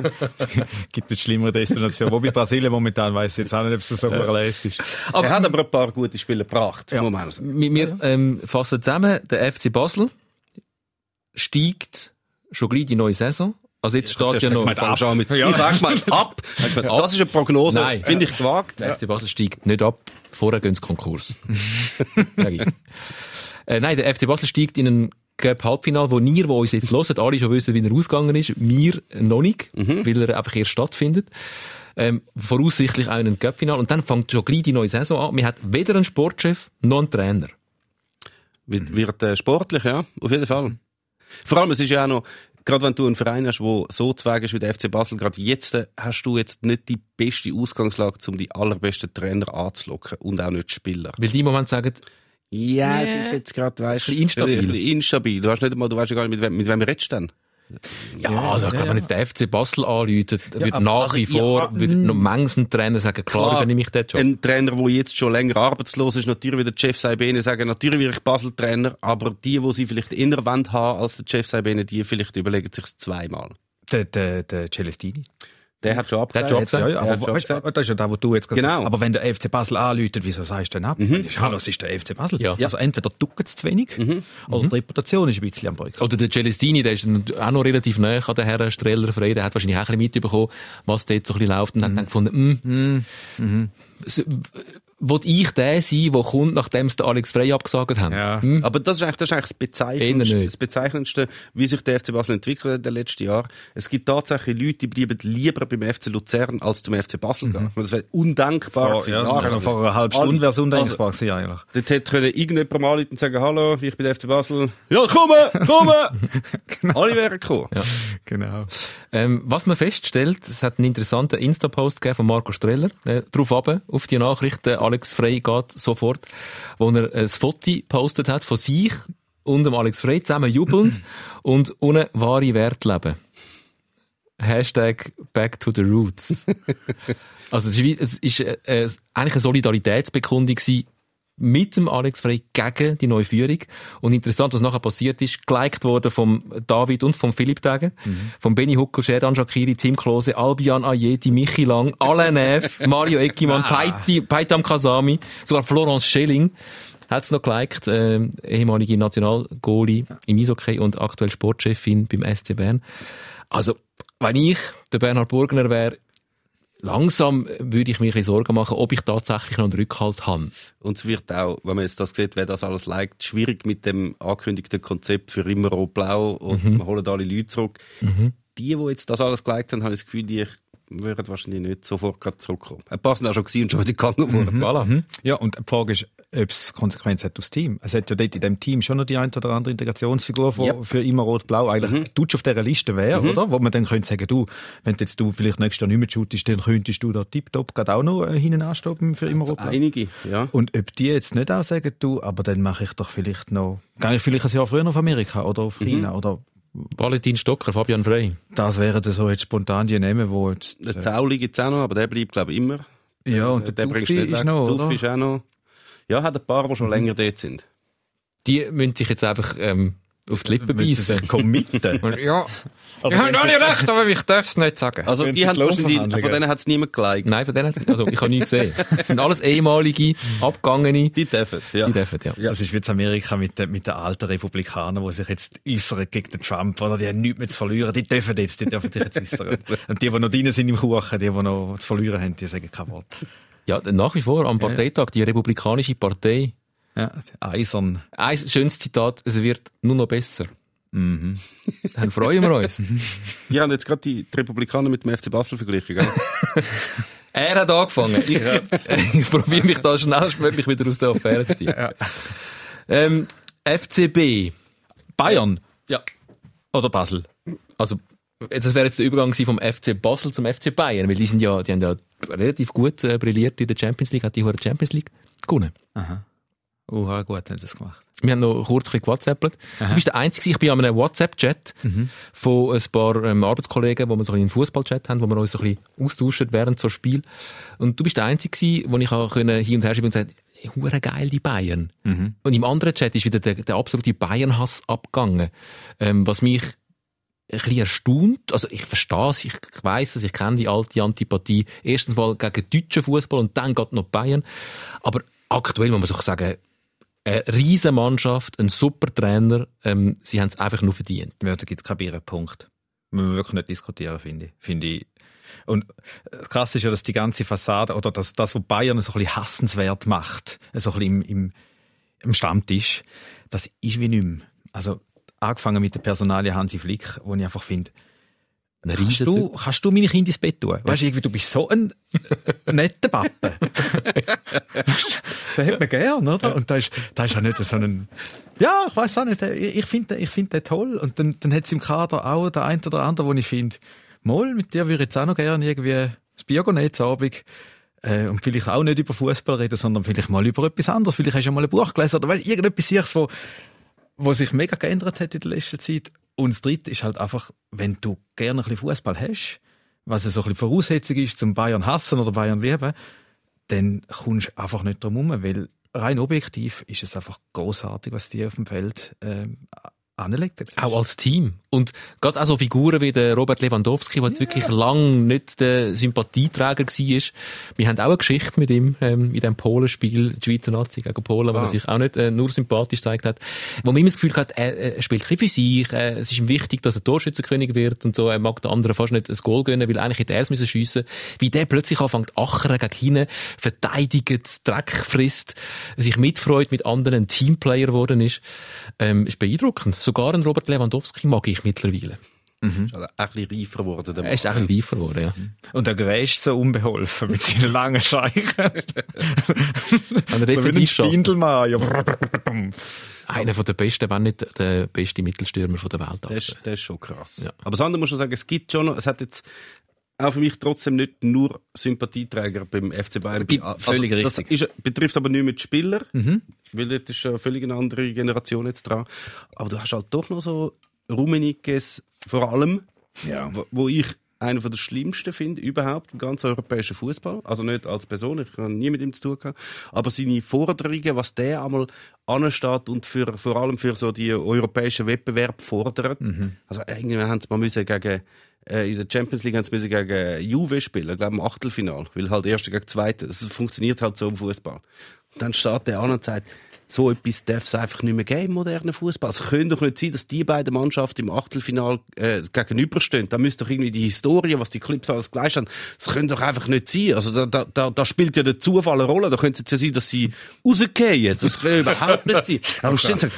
(laughs) Gibt es schlimmere Destinationen. Wobei Brasilien momentan weiss ich jetzt auch nicht, ob es so verlässt ist. er hat aber ein paar gute Spieler gebracht, Ja. Wir, wir ähm, fassen zusammen, der FC Basel steigt schon gleich die neue Saison. Also jetzt steht ja noch... Ich fang schon mit, Ja. ich mal (laughs) ab. Das ist eine Prognose, Nein. finde ich gewagt. Der FC Basel steigt nicht ab, vorher gehen sie Konkurs. (laughs) Äh, nein, der FC Basel steigt in einen Cup Halbfinale, wo ihr, wo uns jetzt hört, alle schon wissen, wie er ausgegangen ist. Wir noch nicht, weil er einfach erst stattfindet. Ähm, voraussichtlich auch in einem Cup-Final. Und dann fängt schon gleich die neue Saison an. Wir hat weder einen Sportchef noch einen Trainer. Wird, wird äh, sportlich, ja, auf jeden Fall. Vor allem, es ist ja auch noch, gerade wenn du einen Verein hast, der so zweig ist wie der FC Basel, gerade jetzt äh, hast du jetzt nicht die beste Ausgangslage, um die allerbesten Trainer anzulocken und auch nicht die Spieler. Weil die im Moment sagen, Ja, es ist jetzt gerade, weißt bisschen instabil. Instabil. Du hast nicht einmal, du weißt ja gar nicht, mit wem, mit wem redest du denn? Ja, also ich glaube, wenn der FC Basel anläutet, wird nach also, wie vor, ja, wird noch manchen Trainer sagen, klar, Klar. übernehme ich den Job. Ein Trainer, der jetzt schon länger arbeitslos ist, natürlich wird der Chef Saibene sagen, natürlich wäre ich Basel-Trainer, aber die, die sie vielleicht inner Wand haben als der Chef Saibene, die vielleicht überlegen sich zweimal. Der, der, der Celestini. Der hat schon Der hat schon abgesagt. abgesagt. Ja, ja, aber weißt, abgesagt. das ist ja das, was du jetzt gesagt Genau. hast. Aber wenn der FC Basel anläutet, wieso sagst du denn ab? Hallo, es ist der FC Basel. Ja. Also entweder duckt es zu wenig oder die Reputation ist ein bisschen am Brücken. Oder der Celestini, der ist auch noch relativ nah an den Herrn Streller Frey, der hat wahrscheinlich auch ein bisschen mitbekommen, was dort so ein bisschen läuft und hat dann gefunden, hm, so, will ich der sein, der kommt, nachdem es der Alex Frey abgesagt haben? Ja. Hm? Aber das ist eigentlich das, ist eigentlich das, Bezeichnendste, das Bezeichnendste, wie sich der FC Basel entwickelt hat in den letzten Jahren. Es gibt tatsächlich Leute, die bleiben lieber beim FC Luzern als zum FC Basel gehen. Das wäre undenkbar Vor, ja, jahrelang. vor einer halben Stunde wäre es undenkbar gewesen, eigentlich. Dort hätte können irgendjemand mal anrufen und sagen, hallo, ich bin der FC Basel. Ja, komme, komme! (laughs) Alle wären gekommen. Ja. Genau. Ähm, was man feststellt, es hat einen interessanten Insta-Post gegeben von Marco Streller, äh, drauf ab, auf die Nachricht, der Alex Frey geht sofort, wo er ein Foto gepostet hat von sich und dem Alex Frey zusammen jubelnd (clears throat) und ohne wahre Werte leben. Hashtag back to the roots. (laughs) also es ist, es ist äh, äh, eigentlich eine Solidaritätsbekundung gewesen mit dem Alex Frey gegen die neue Führung. Und interessant, was nachher passiert ist, geliked worden vom David und vom Philipp Tage, vom Benny Huckel, Sherdan Shakiri, Tim Klose, Albian Ayeti, Michi Lang, Alain Neff, (laughs) Mario Eckimann, Paiti- Paitam Kasami, sogar Florence Schelling hat's noch geliked, ähm, ehemalige Nationalgoalie im Eishockey und aktuell Sportchefin beim SC Bern. Also, wenn ich der Bernhard Burgner wäre, langsam würde ich mir ein bisschen Sorgen machen, ob ich tatsächlich noch einen Rückhalt habe. Und es wird auch, wenn man jetzt das sieht, wer das alles liked, schwierig mit dem angekündigten Konzept für immer rot-blau und Mhm. wir holen alle Leute zurück. Die, die jetzt das alles geliked haben, habe ich das Gefühl, die würden wahrscheinlich nicht sofort zurückkommen. Ein paar sind auch schon und schon wieder gegangen worden. Voilà. Ja, und die Frage ist, ob es Konsequenz hat aufs Team. Es hat ja dort in dem Team schon noch die ein oder andere Integrationsfigur, die Yep. für immer rot-blau eigentlich Mhm. Dutsch auf dieser Liste wäre, oder? Wo man dann könnte sagen, du, wenn jetzt du vielleicht nächstes Jahr nicht mehr shootest, dann könntest du da tipptopp gerade auch noch äh, hinten anstoppen für immer rot-blau. Einige, ja. Und ob die jetzt nicht auch sagen, du, aber dann mache ich doch vielleicht noch, gehe ich vielleicht ein Jahr früher auf Amerika oder auf China oder Valentin Stocker, Fabian Frey. das wären dann so jetzt spontan die Namen, wo jetzt, Der äh, Zauli gibt's auch noch, aber der bleibt, glaube ich, immer. ja, und der, bringst Zuffi du nicht ist noch, Zuffi ist auch noch. Ja, hat ein paar, die schon länger dort sind. Die müssen sich jetzt einfach ähm, auf die Lippen beißen. sich committen. (laughs) Ja, Aber wir haben wenn sie alle jetzt- recht, aber ich darf es nicht sagen. Also, die haben die von denen hat es niemand geliked. Nein, von denen hat's- also ich habe nie gesehen. (laughs) Es sind alles ehemalige, abgegangene, Die dürfen, ja. die dürfen, ja. Ja, das ist wie in Amerika mit den, mit den alten Republikanern, die sich jetzt äußern gegen den Trump, oder? Die haben nichts mehr zu verlieren. Die dürfen jetzt, die dürfen sich jetzt äußern. (laughs) Und die, die noch drin sind im Kuchen, die, die noch zu verlieren haben, die sagen kein Wort. Ja, nach wie vor am Parteitag, die Republikanische Partei. Ja, eisern. Ein schönes Zitat, es wird nur noch besser. Mhm. (laughs) Dann freuen wir uns. (laughs) Wir haben jetzt gerade die, die Republikaner mit dem FC Basel verglichen, gell? (laughs) Er hat angefangen. Ich, ich probiere mich da schnellstmöglich wieder aus der Affäre zu ziehen. Ähm, FCB. Bayern. Ja. Oder Basel. Also, das wäre jetzt der Übergang vom FC Basel zum FC Bayern, weil die sind ja, die haben ja relativ gut äh, brilliert in der Champions League, hat die hohe Champions League gewonnen. Uh, gut haben sie es gemacht. Wir haben noch kurz gewhatsappt. Du bist der Einzige, ich bin an einem WhatsApp-Chat von ein paar ähm, Arbeitskollegen, wo wir so ein einen Fußball-Chat haben, wo wir uns so ein bisschen austauschen während so Spiel. Und du bist der Einzige, wo ich auch können hin und her schreiben und gesagt, hure geil die Bayern. Und im anderen Chat ist wieder der, der absolute Bayern-Hass abgegangen, ähm, was mich ein bisschen erstaunt. Also ich verstehe es, ich, ich weiss es, ich kenne die alte Antipathie. Erstens mal gegen deutschen Fußball und dann geht noch Bayern. Aber aktuell muss man so sagen, eine riesen Mannschaft, ein super Trainer, ähm, sie haben es einfach nur verdient. Ja, da gibt es keinen Bierenpunkt. Müssen wir wirklich nicht diskutieren, finde ich. Finde ich. Und äh, krass ist ja, dass die ganze Fassade, oder das, das was Bayern so ein bisschen hassenswert macht, so ein bisschen im, im, im Stammtisch, das ist wie nicht mehr. Also, angefangen mit der Personalie Hansi Flick, wo ich einfach finde, kannst du, kannst du meine Kinder ins Bett tun? Weißt du, irgendwie, du bist so ein netter Pappe. (laughs) den hat man gern, oder? Und da ist, da ist ja nicht so ein, ja, ich weiß auch nicht, ich finde ich find den toll. Und dann, dann hat es im Kader auch der ein oder andere, wo ich finde, Moll, mit dir würde ich jetzt auch noch gerne irgendwie das Bier gehen, Abend. Äh, und vielleicht auch nicht über Fußball reden, sondern vielleicht mal über etwas anderes. Vielleicht hast du ja mal ein Buch gelesen oder weil irgendetwas wo, wo sich mega geändert hat in der letzten Zeit. Und das Dritte ist halt einfach, wenn du gerne ein bisschen Fußball hast, was so ein bisschen Voraussetzung ist zum Bayern hassen oder Bayern lieben, dann kommst du einfach nicht drum herum, weil rein objektiv ist es einfach großartig, was die auf dem Feld ähm, anlegen. Auch als Team. Und gerade auch so Figuren wie der Robert Lewandowski, der jetzt wirklich lang nicht der Sympathieträger war. Wir haben auch eine Geschichte mit ihm ähm, in dem Polenspiel, die Schweizer Nazi gegen Polen, wo er sich auch nicht äh, nur sympathisch gezeigt hat. Wo man immer das Gefühl hat, er, er spielt ein für sich, äh, es ist ihm wichtig, dass er Torschützenkönig wird und so. Er mag den anderen fast nicht ein Goal gönnen, weil eigentlich hätte er es müssen schiessen. Wie der plötzlich anfängt, achern gegen hinten, verteidigt, Dreck frisst, sich mitfreut, mit anderen Teamplayer geworden ist, ähm, ist beeindruckend. Sogar ein Robert Lewandowski mag ich mittlerweile. Ist also ein bisschen reifer geworden. der Er ist ein bisschen reifer geworden, ja. Und er gräscht so unbeholfen mit seinen langen Scheichen. (laughs) Der so wie ein. Spindelmann. Ja. Einer von der besten, wenn nicht der beste Mittelstürmer von der Welt. Das ist, das ist schon krass. Ja. Aber das andere muss man sagen, es gibt schon noch, es hat jetzt auch für mich trotzdem nicht nur Sympathieträger beim FC Bayern. Gibt Also, völlig das richtig. ist, betrifft aber nicht mehr die Spieler, weil dort ist eine völlig andere Generation jetzt dran. Aber du hast halt doch noch so Rummenigges vor allem, Ja. wo, wo ich einer der schlimmsten finde überhaupt im ganzen europäischen Fußball. Also nicht als Person, ich habe nie mit ihm zu tun gehabt. Aber seine Forderungen, was der einmal ansteht und für, vor allem für so die europäischen Wettbewerb fordert. Also irgendwann haben sie mal müssen gegen in der Champions League haben sie müssen gegen Juve spielen, ich glaube im Achtelfinal, weil halt Erste gegen Zweite, es funktioniert halt so im Fußball. Dann steht der an und sagt, so etwas darf es einfach nicht mehr geben im modernen Fußball. Es könnte doch nicht sein, dass die beiden Mannschaften im Achtelfinal äh, gegenüberstehen. Da müsste doch irgendwie die Historie, was die Clips alles gleich haben, das könnte doch einfach nicht sein. Also da, da, da, da spielt ja der Zufall eine Rolle. Da könnte es ja sein, dass sie rausgehen. Das kann ja überhaupt nicht sein. (laughs) Aber stehen sagen,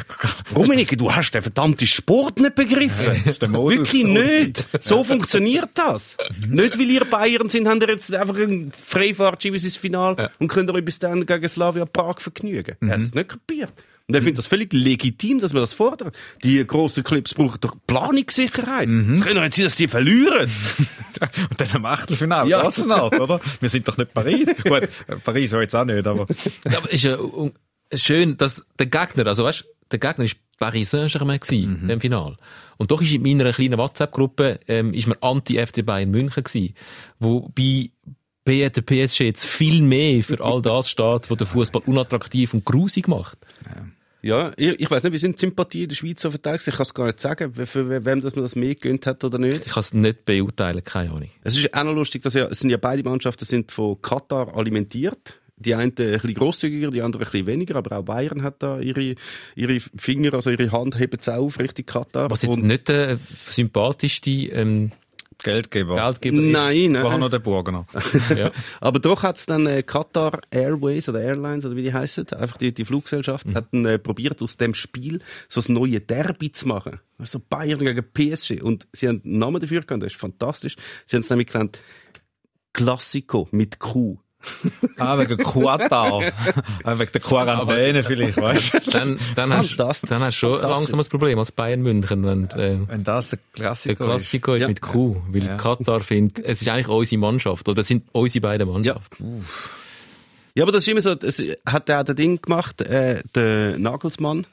Dominik, du hast den verdammten Sport nicht begriffen. ist der Modus. Wirklich nicht. So funktioniert das. nicht, weil ihr Bayern sind, haben ihr jetzt einfach ein Freifahrt bis Final und könnt euch bis dann gegen Slavia Prag vergnügen. Er hat das nicht kapiert. Und er findet das völlig legitim, dass man das fordert. Die grossen Clubs brauchen doch Planungssicherheit. Es kann doch nicht sein, dass die verlieren. (laughs) Und dann am Achtelfinale, Ja. ja. Arsenal, oder? Wir sind doch nicht Paris. (laughs) Gut, Paris war jetzt auch nicht, aber... Ja, aber ist ja schön, dass der Gegner, also weißt, der Gegner ist Paris Saint-Germain gewesen, Mhm. im Final. Und doch ist in meiner kleinen WhatsApp-Gruppe, ähm, ist man anti-FC Bayern München gewesen, wo bei B- der PSG jetzt viel mehr für all das steht, was den Fußball unattraktiv und grusig macht. Ja, ich, ich weiß nicht, wie sind die Sympathien in der Schweiz so verteilt? Ich kann es gar nicht sagen, für, wem dass man das mehr gegönnt hat oder nicht. Ich kann es nicht beurteilen, keine Ahnung. Es ist auch noch lustig, dass ja, es sind ja beide Mannschaften sind von Katar alimentiert. Die eine ein bisschen grosszügiger, die andere ein bisschen weniger, aber auch Bayern hat da ihre, ihre Finger, also ihre Hand heben sie auf, richtig Katar. Was jetzt nicht der sympathischste ähm, Geldgeber. Geldgeber. Nein, Vorher nein. noch der Burgener. Ja. (laughs) Aber doch hat's dann äh, Qatar Airways oder Airlines oder wie die heißen, einfach die, die Fluggesellschaft, hat dann äh, probiert aus dem Spiel so ein neue Derby zu machen. Also Bayern gegen PSG. Und sie haben einen Namen dafür gehabt, das ist fantastisch. Sie haben es nämlich genannt Classico mit Q. Ah, wegen Quatar. ah, (laughs) wegen der Quarantäne vielleicht, weißt du? Dann, dann, hast, Fantastisch. dann hast du schon langsam ein Problem als Bayern München, wenn äh, Wenn das der der Klassiker Klassiker ist Ja. mit Q, weil Ja. Katar findet, es ist eigentlich unsere Mannschaft, oder das sind unsere beiden Mannschaften. Ja, aber das ist immer so, es hat ja auch der Ding gemacht, äh, der Nagelsmann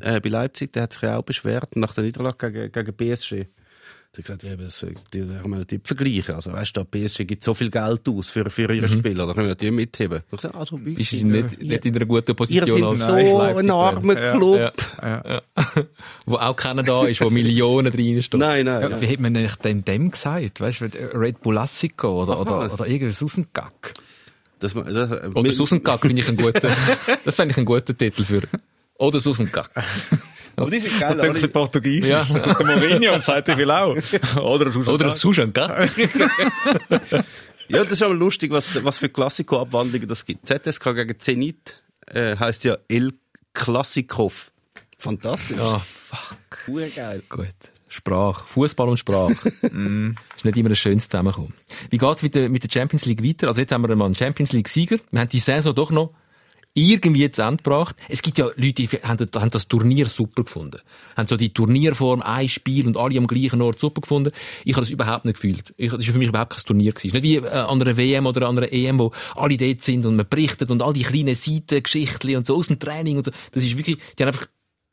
äh, bei Leipzig, der hat sich ja auch beschwert nach der Niederlage gegen, gegen PSG. Hat gesagt, ja, das, die, die haben wir nicht vergleichen. Also, weißt du, PSG gibt so viel Geld aus für, für ihre Spieler, da können wir die mitheben. Ich gesagt, also, wie, Ist nicht, nicht in einer guten ihr Position seid als so Leipzig. ein armer Ja, Club. Ja. Ja. (laughs) Wo auch keiner da ist, wo Millionen reinstehen. Nein, nein. Ja, wie hat man eigentlich dem, dem gesagt? Weißt du, Red Bullassico oder, Aha. oder, oder irgendwas aus dem Gack? Das, das, Oder Susenkack finde ich einen guten, (laughs) das fände ich einen guten Titel für. Oder Susenkack. (laughs) aber die sind geil. Da denkt der alle. Portugiesisch. Ja. (laughs) Der Mourinho und sagt, ich will auch. Oder aus Oder Susenkack. (laughs) Ja, das ist aber lustig, was, was für Klassiko-Abwandlungen das gibt. ZSK gegen Zenit äh, heißt ja El Klassikov. Fantastisch. Ja, fuck. Urgeil. Gut. Sprache. Fußball und Sprache. (laughs) mm. Ist nicht immer ein schönes Zusammenkommen. Wie geht's mit der, mit der Champions League weiter? Also jetzt haben wir mal einen Champions League Sieger. Wir haben die Saison doch noch irgendwie zu Ende gebracht. Es gibt ja Leute, die haben, haben das Turnier super gefunden. Haben so die Turnierform, ein Spiel und alle am gleichen Ort super gefunden. Ich habe das überhaupt nicht gefühlt. Ich, das war für mich überhaupt kein Turnier. Gewesen. Nicht wie äh, an einer WM oder an einer EM, wo alle dort sind und man berichtet und all die kleinen Seitengeschichten und so aus dem Training und so. Das ist wirklich, die haben einfach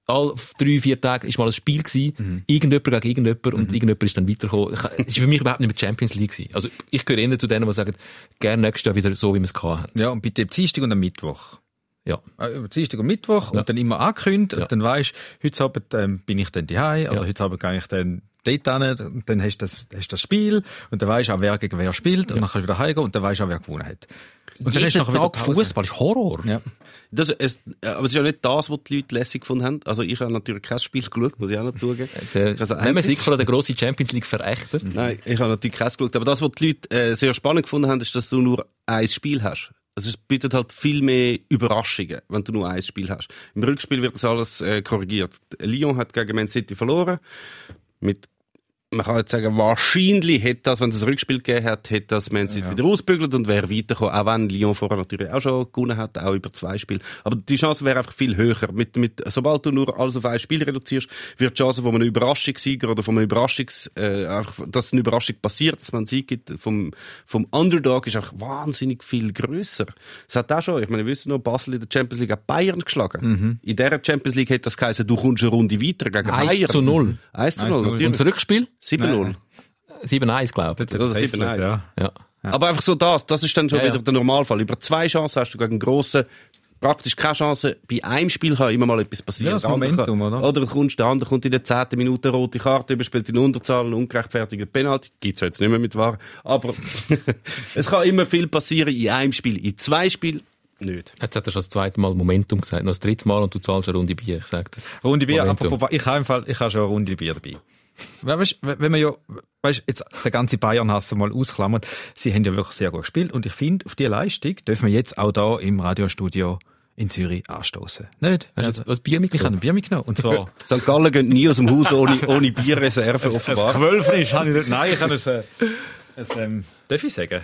all drei, vier Tage ist mal ein Spiel gewesen. Irgendjemand gegen irgendjemand und irgendjemand ist dann weitergekommen. Es ist für mich überhaupt nicht mehr Champions League gewesen. Also ich gehöre eher zu denen, die sagen, gerne nächstes Jahr wieder so, wie wir es haben. Ja, und bitte am Dienstag und am Mittwoch. Ja. Äh, über Dienstag und Mittwoch Ja. und dann immer angekündigt Ja. und dann weisst heute Abend ähm, bin ich dann daheim oder Ja. heute Abend gehe ich dann dort hin und dann hast du das, hast das Spiel und dann weisst du auch, wer gegen wer spielt und dann kannst du wieder heimgehen und dann weisst du auch, wer gewonnen hat. Und dann hast du Jeden nachher wieder Tag. Fußball ist Horror. Ja. Das, es, äh, aber es ist ja nicht das, was die Leute lässig gefunden haben. Also ich habe natürlich kein Spiel geschaut, muss ich auch noch zugeben. (laughs) Der, Also nehmen wir sicher der grosse Champions League Verächter. Nein, ich habe natürlich keins geschaut. Aber das, was die Leute äh, sehr spannend gefunden haben, ist, dass du nur ein Spiel hast. Also es bietet halt viel mehr Überraschungen, wenn du nur ein Spiel hast. Im Rückspiel wird das alles äh, korrigiert. Lyon hat gegen Man City verloren. Mit man kann jetzt sagen, wahrscheinlich hätte das, wenn es ein Rückspiel gegeben hat, hätte das Man City wieder ausbügelt und wäre weitergekommen. Auch wenn Lyon vorher natürlich auch schon gewonnen hat, auch über zwei Spiele. Aber die Chance wäre einfach viel höher. Mit, mit, sobald du nur alles auf ein Spiel reduzierst, wird die Chance von einem Überraschungssieger oder von einem Überraschungs, äh, einfach, dass eine Überraschung passiert, dass man einen Sieg gibt, vom, vom Underdog ist auch wahnsinnig viel grösser. Es hat auch schon, ich meine, wir wissen noch, Basel in der Champions League hat Bayern geschlagen. In dieser Champions League hätte das geheißen, du kommst eine Runde weiter gegen 1 Bayern. zu 0. 1 zu 0, 1 zu 0. Und natürlich. das Rückspiel? 7-0. 7-1, glaube ich. Oder ist 7-1. ja. Ja. Aber einfach so das, das ist dann schon Ja, ja. wieder der Normalfall. Über zwei Chancen hast du gegen einen grossen praktisch keine Chance. Bei einem Spiel kann immer mal etwas passieren. Ja, das Momentum, kann, oder? Oder du kommst, der andere kommt in der zehnten Minute eine rote Karte, überspielt in Unterzahl, einen ungerechtfertigten Penalty. Gibt's ja jetzt nicht mehr mit Wahr. Aber (laughs) es kann immer viel passieren in einem Spiel. In zwei Spielen Nicht. Jetzt hat er schon das zweite Mal Momentum gesagt, noch das dritte Mal und du zahlst eine Runde Bier, ich sag. Runde Bier, Momentum. apropos, ich habe im Fall, ich habe schon eine Runde Bier dabei. We- Weißt, we- wenn man ja, weißt, jetzt den ganzen Bayern-Hass mal ausklammert, sie haben ja wirklich sehr gut gespielt und ich finde, auf diese Leistung dürfen wir jetzt auch da im Radiostudio in Zürich anstoßen. Nicht? Hast du jetzt was Bier ich habe mitgenommen? ein Bier mitgenommen. Und zwar, (laughs) St. Gallen geht nie aus dem Haus ohne, ohne (laughs) Bierreserve, offenbar. Quölfnisch habe ich nicht, nein, ich habe es, äh, es, ähm, darf ich sagen?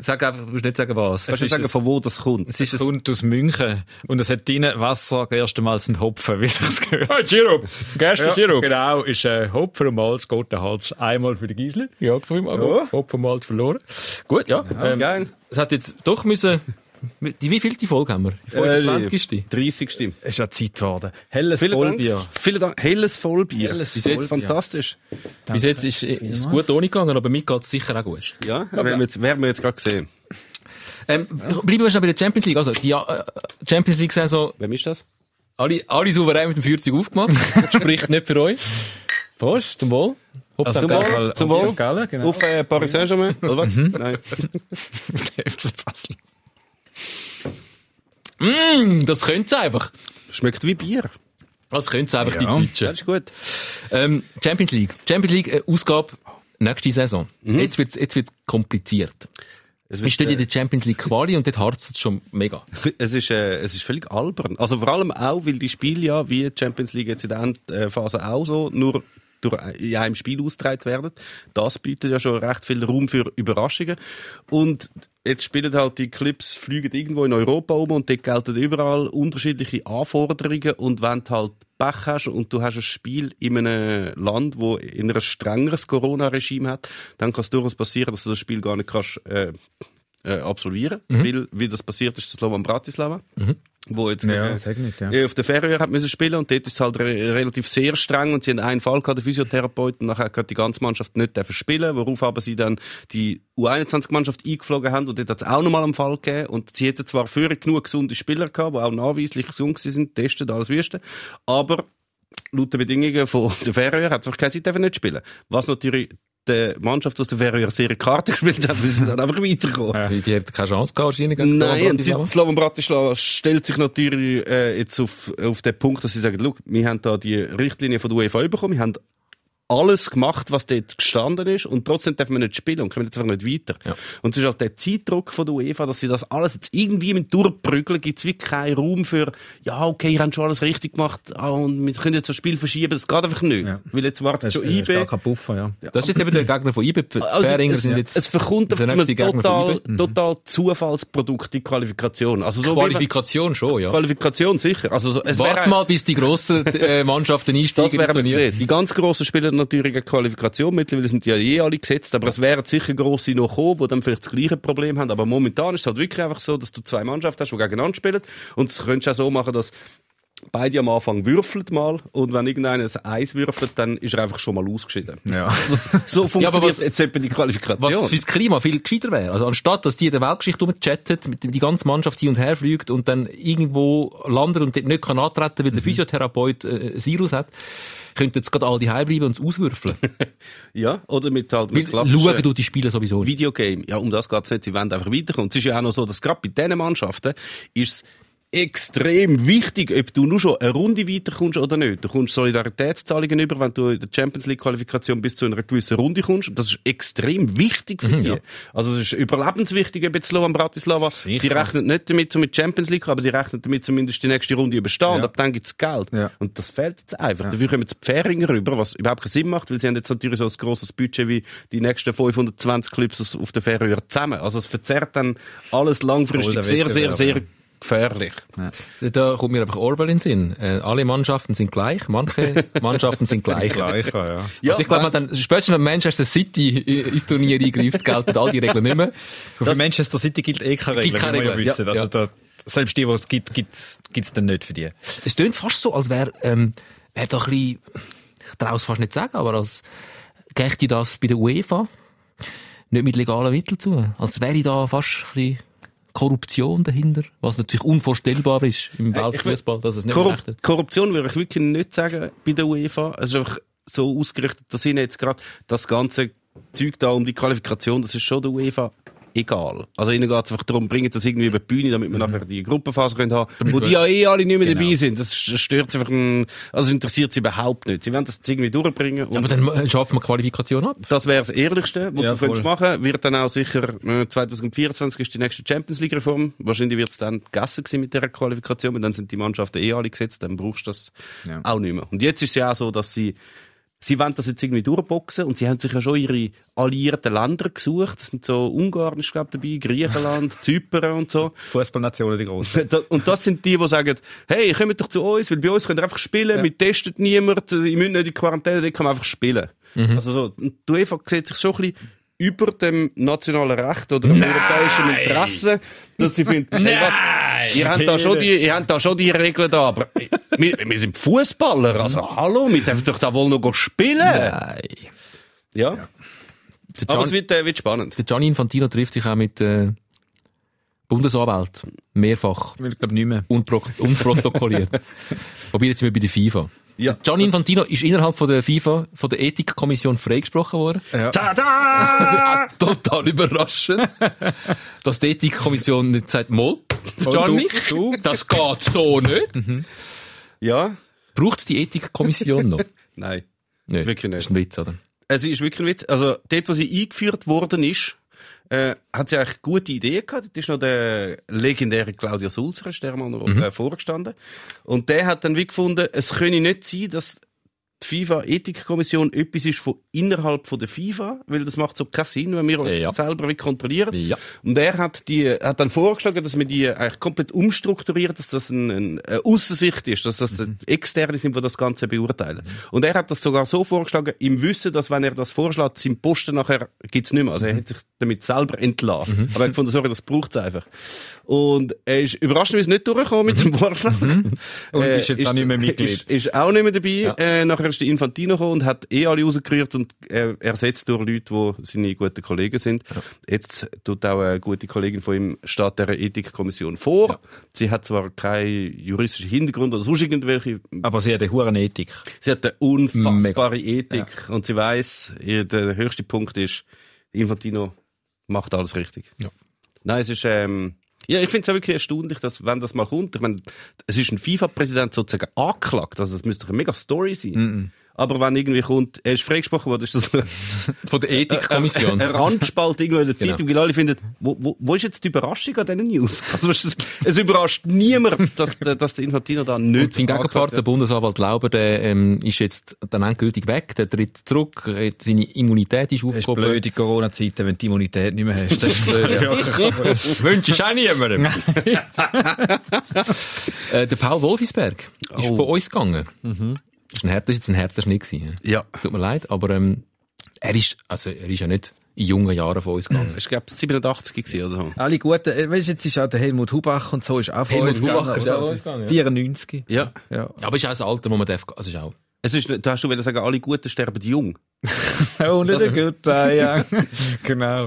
Sag einfach, du musst nicht sagen was. Kannst du ist sagen, es- von wo das kommt? Es ist es kommt aus München und es hat drinnen Wasser, erstmals ein Hopfen, (laughs) wie ich es gehört Ah, Sirup. Gerstensirup. Genau, ist äh, Hopfen und Malz, geht der Hals einmal für die Gisle. Ja, kann ich mal Ja. ja. Hopfen mal verloren. Gut, ja. ähm, geil. Es hat jetzt doch müssen, die, wie viel die Folge haben wir? Die 25. 30. Es ist ja Zeit geworden. Helles Vielen Vollbier. Dank. Vielen Dank. Helles Vollbier. Helles Bis jetzt, Fantastisch. Bis jetzt ist, es gut ohne gegangen, aber mit geht es sicher auch gut. Ja, werden wir jetzt, werden wir jetzt gerade gesehen. Ähm, bleiben wir schon bei der Champions League. Also, die äh, Champions League Saison, Wem ist das? alle, alle souverän mit dem 40 aufgemacht. Spricht nicht für euch. Prost. Zum Wohl. Hopp, Also, zum. Wohl. Zum Auf Wohl. St. Gallen, genau. Auf äh, Paris Saint-Germain? Oder was? Nein. (laughs) Mm, das könnte es einfach. Schmeckt wie Bier. Das könnte es einfach, Ja. die Das Deutschen. ist gut. Ähm, Champions League. Champions League äh, Ausgabe nächste Saison. Jetzt wird's jetzt wird's kompliziert. Es, Wir wird, stehen in äh, der Champions League Quali und dort harzt es schon mega. (laughs) es, ist, äh, es ist völlig albern. Also vor allem auch, weil die Spiele ja, wie die Champions League jetzt in der Endphase auch so, nur durch, in einem Spiel ausgetragen werden. Das bietet ja schon recht viel Raum für Überraschungen. Und jetzt spielen halt die Clips, fliegen irgendwo in Europa um und dort gelten überall unterschiedliche Anforderungen. Und wenn du halt Pech hast und du hast ein Spiel in einem Land, wo in ein strengeres Corona-Regime hat, dann kann es durchaus passieren, dass du das Spiel gar nicht kannst, äh, äh, absolvieren, weil, wie das passiert ist, in Slovan Bratislava, wo jetzt Ja, nicht, ja. auf der Färöer hat müssen spielen und dort ist es halt re relativ sehr streng und sie haben einen Fall gehabt, der Physiotherapeut, und nachher hat die ganze Mannschaft nicht dürfen spielen, worauf aber sie dann die U21-Mannschaft eingeflogen haben und dort hat es auch nochmal einen Fall gegeben und sie hätten zwar früher genug gesunde Spieler gehabt, die auch nachweislich gesund sind, testet, alles Wüste, aber laut den Bedingungen von der Färöer hat es einfach keine Zeit, nicht spielen. Was natürlich der Mannschaft aus der sehr Karte gespielt hat, die sind dann einfach weitergekommen. Die, die hat keine Chance gehabt, wahrscheinlich. Nein, und Bratislava. sie- Slovan Bratislava stellt sich natürlich äh, jetzt auf, auf den Punkt, dass sie sagen, "Schau, wir haben da die Richtlinie von der UEFA bekommen, wir haben alles gemacht, was dort gestanden ist und trotzdem dürfen wir nicht spielen und kommen jetzt einfach nicht weiter. Ja. Und es ist halt der Zeitdruck von der UEFA, dass sie das alles jetzt irgendwie mit durchprügeln, gibt es wirklich keinen Raum für, ja, okay, ihr habt schon alles richtig gemacht ah, und wir können jetzt das Spiel verschieben, das geht einfach nicht. Ja. Weil jetzt wartet Das schon IB. kein Puffer, ja. Das ist jetzt eben der Gegner von. Die Also, es, sind jetzt es verkommt von total, IBE. total Zufallsprodukt, die Qualifikation. Also so Qualifikation schon, ja. Qualifikation sicher. Also so, es Warte wäre mal, bis die grossen äh, Mannschaften das einsteigen ins wäre. Die ganz grossen spielen natürlich eine Qualifikation. Mittlerweile sind die ja eh alle gesetzt, aber es wären sicher grosse noch gekommen, die dann vielleicht das gleiche Problem haben. Aber momentan ist es halt wirklich einfach so, dass du zwei Mannschaften hast, die gegeneinander spielen. Und das könntest du auch so machen, dass beide am Anfang würfeln mal und wenn irgendeiner ein Eis würfelt, dann ist er einfach schon mal ausgeschieden. Ja. So (laughs) funktioniert aber was- jetzt etwa die Qualifikation. Was fürs Klima viel gescheiter wäre. Also anstatt, dass die in der Weltgeschichte rumchattet, mit dem die ganze Mannschaft hin und her fliegt und dann irgendwo landet und dort nicht kann antreten, weil der Physiotherapeut äh, ein Virus hat, könnten jetzt gerade alle die bleiben und es auswürfeln. (laughs) ja, oder mit halt mit schauen du die Spiele sowieso nicht. Videogame. Ja, um das geht's nicht. Sie wollen einfach weiterkommen. Es ist ja auch noch so, dass gerade bei diesen Mannschaften ist es extrem wichtig, ob du nur schon eine Runde weiterkommst oder nicht. Du kommst Solidaritätszahlungen über, wenn du in der Champions League Qualifikation bis zu einer gewissen Runde kommst. Das ist extrem wichtig für die. ja. Also es ist überlebenswichtig eben Slovan Bratislava. Sicher. Sie rechnen nicht damit, so mit Champions League, aber sie rechnen damit zumindest die nächste Runde überstehen. Und Ja. ab dann gibt's Geld. Ja. Und das fehlt jetzt einfach. Dafür kommen jetzt die Fähringer rüber, was überhaupt keinen Sinn macht, weil sie haben jetzt natürlich so ein grosses Budget wie die nächsten 520 Clubs auf der Färöer zusammen. Also es verzerrt dann alles langfristig Voll der sehr, sehr, Sehr ja. gefährlich. Da kommt mir einfach Orwell in den Sinn. Äh, alle Mannschaften sind gleich, manche (laughs) Mannschaften sind gleich. Gleicher, ja. Ja, also ich glaube, dann, spätestens wenn Manchester City ins Turnier eingreift, gelten all die Regeln nicht mehr. Für Manchester City gilt eh keine Regel, Gibt keine wir ja Regel, wissen. Also. Da, selbst die, die es gibt, gibt's gibt's dann nicht für die. Es klingt fast so, als wäre, ähm, wär da ein bisschen, ich traue es fast nicht sagen, aber als gächte das bei der UEFA nicht mit legalen Mitteln zu. Als wäre da fast ein bisschen Korruption dahinter, was natürlich unvorstellbar ist im Weltfußball, dass es nicht Korrup recht ist. Korruption würde ich wirklich nicht sagen bei der UEFA. Es ist einfach so ausgerichtet, dass ihnen jetzt gerade das ganze Zeug da um die Qualifikation, das ist schon der UEFA egal. Also ihnen geht es einfach darum, bringen das irgendwie über die Bühne, damit wir nachher die Gruppenphase können haben, wo die ja eh alle nicht mehr dabei sind. Das stört einfach, ein, also das interessiert sie überhaupt nicht. Sie wollen das irgendwie durchbringen. Und Aber dann äh, schaffen wir Qualifikation ab. das wäre das Ehrlichste, was Ja, du könntest machen. Wird dann auch sicher, äh, 2024 ist die nächste Champions League Reform. Wahrscheinlich wird es dann gegessen gewesen mit dieser Qualifikation, weil dann sind die Mannschaften eh alle gesetzt, dann brauchst du das Ja. auch nicht mehr. Und jetzt ist es ja auch so, dass sie, sie wollen das jetzt irgendwie durchboxen und sie haben sich ja schon ihre alliierten Länder gesucht. Das sind so Ungarn ist, glaube ich, dabei, Griechenland, (laughs) Zypern und so. Fußballnationen, die grossen. (laughs) Da- Und das sind die, die sagen, hey, kommt doch zu uns, weil bei uns könnt ihr einfach spielen, wir testen niemand, ihr müsst nicht in die Quarantäne, da kann man einfach spielen. Also so, die UEFA sieht sich schon ein bisschen über dem nationalen Recht oder dem europäischen Interesse, dass sie finden, hey, was, ihr habt da schon die, ihr habt da schon die Regeln da, aber wir, wir sind Fußballer, also hallo, wir dürfen doch da wohl noch spielen. Nein. Ja. Der, Aber es wird, äh, wird spannend. der Gianni Infantino trifft sich auch mit äh, Bundesanwalt mehrfach Ich glaube nicht mehr. unpro unprotokolliert. (laughs) Wobei jetzt sind wir bei der FIFA. Ja. Gianni Infantino ist innerhalb von der FIFA, von der Ethikkommission freigesprochen worden. Ja. Tada! (laughs) Total überraschend. Dass die Ethikkommission nicht sagt, Moll, Gianni, du, das geht so nicht. Ja? Braucht es die Ethikkommission noch? (laughs) Nein. Nicht. Wirklich nicht. Das ist ein Witz, oder? Es ist wirklich ein Witz. Also, dort, wo sie eingeführt worden ist, äh, hat sie eigentlich gute Ideen gehabt. Dort ist noch der legendäre Claudio Sulzer, ist der mal noch äh, vorgestanden. Und der hat dann wie gefunden, es könne nicht sein, dass die FIFA-Ethikkommission etwas ist von innerhalb von der FIFA, weil das macht so keinen Sinn, wenn wir uns Ja. selber kontrollieren. Ja. Und er hat die, hat dann vorgeschlagen, dass wir die eigentlich komplett umstrukturieren, dass das ein, ein, eine Aussensicht ist, dass das Externe sind, die das Ganze beurteilen. Und er hat das sogar so vorgeschlagen, im Wissen, dass wenn er das vorschlägt, sein Posten nachher gibt's nicht mehr. Also er hat sich damit selber entlassen. Aber er hat gefunden, sorry, das braucht's einfach. Und er ist überraschenderweise nicht durchgekommen mit dem Vorschlag. (laughs) Und ist jetzt auch nicht mehr (laughs) Mitglied. Ist, ist auch nicht mehr dabei. Äh, nachher ist der Infantino gekommen und hat eh alle rausgerührt und äh, ersetzt durch Leute, die seine guten Kollegen sind. Jetzt tut auch eine gute Kollegin von ihm steht der Ethikkommission vor. Sie hat zwar keinen juristischen Hintergrund oder sonst irgendwelche, Aber sie hat eine hure Ethik. sie hat eine unfassbare Ethik und sie weiß, der höchste Punkt ist, Infantino macht alles richtig. Ja. Nein, es ist, ähm, ja, ich finde es auch wirklich erstaunlich, dass, wenn das mal kommt, ich meine, es ist ein FIFA-Präsident sozusagen angeklagt, also das müsste doch eine mega Story sein. Aber wenn irgendwie kommt, er ist freigesprochen worden, ist das (laughs) Von der Ethikkommission. ein Randspalt irgendwo in der Genau. Zeitung, weil alle finden, wo, wo, wo ist jetzt die Überraschung an diesen News? (laughs) Also es, es überrascht niemand, dass, der- dass der Infantino da nicht Und sein Gegenpart, der. Bundesanwalt Lauber, der ähm, ist jetzt dann endgültig weg, der tritt zurück, äh, seine Immunität ist Das ist aufgehoben. blöd in Corona-Zeiten, wenn du die Immunität nicht mehr hast. Das ist blöd. ja. (laughs) Wünsche auch niemandem. äh, der Paul Wolfisberg ist von uns gegangen. Das ist ein härter, jetzt ein härter Schnitt gewesen. Ja. Tut mir leid, aber ähm, er ist, also er ist ja nicht in jungen Jahren von uns (laughs) gegangen. Ich glaube, 87 gewesen oder so. Alle guten, äh, weißt du, jetzt ist auch der Helmut Hubach und so ist auch von Helmut uns Hubach gegangen, ist auch oder? von uns gegangen, ja. 94. Ja. Ja. Aber es ist auch das Alter, wo man darf, also ist auch. Es ist, du hast schon wieder sagen, alle Guten sterben jung. (laughs) Oh, nicht ein guter, ja. genau.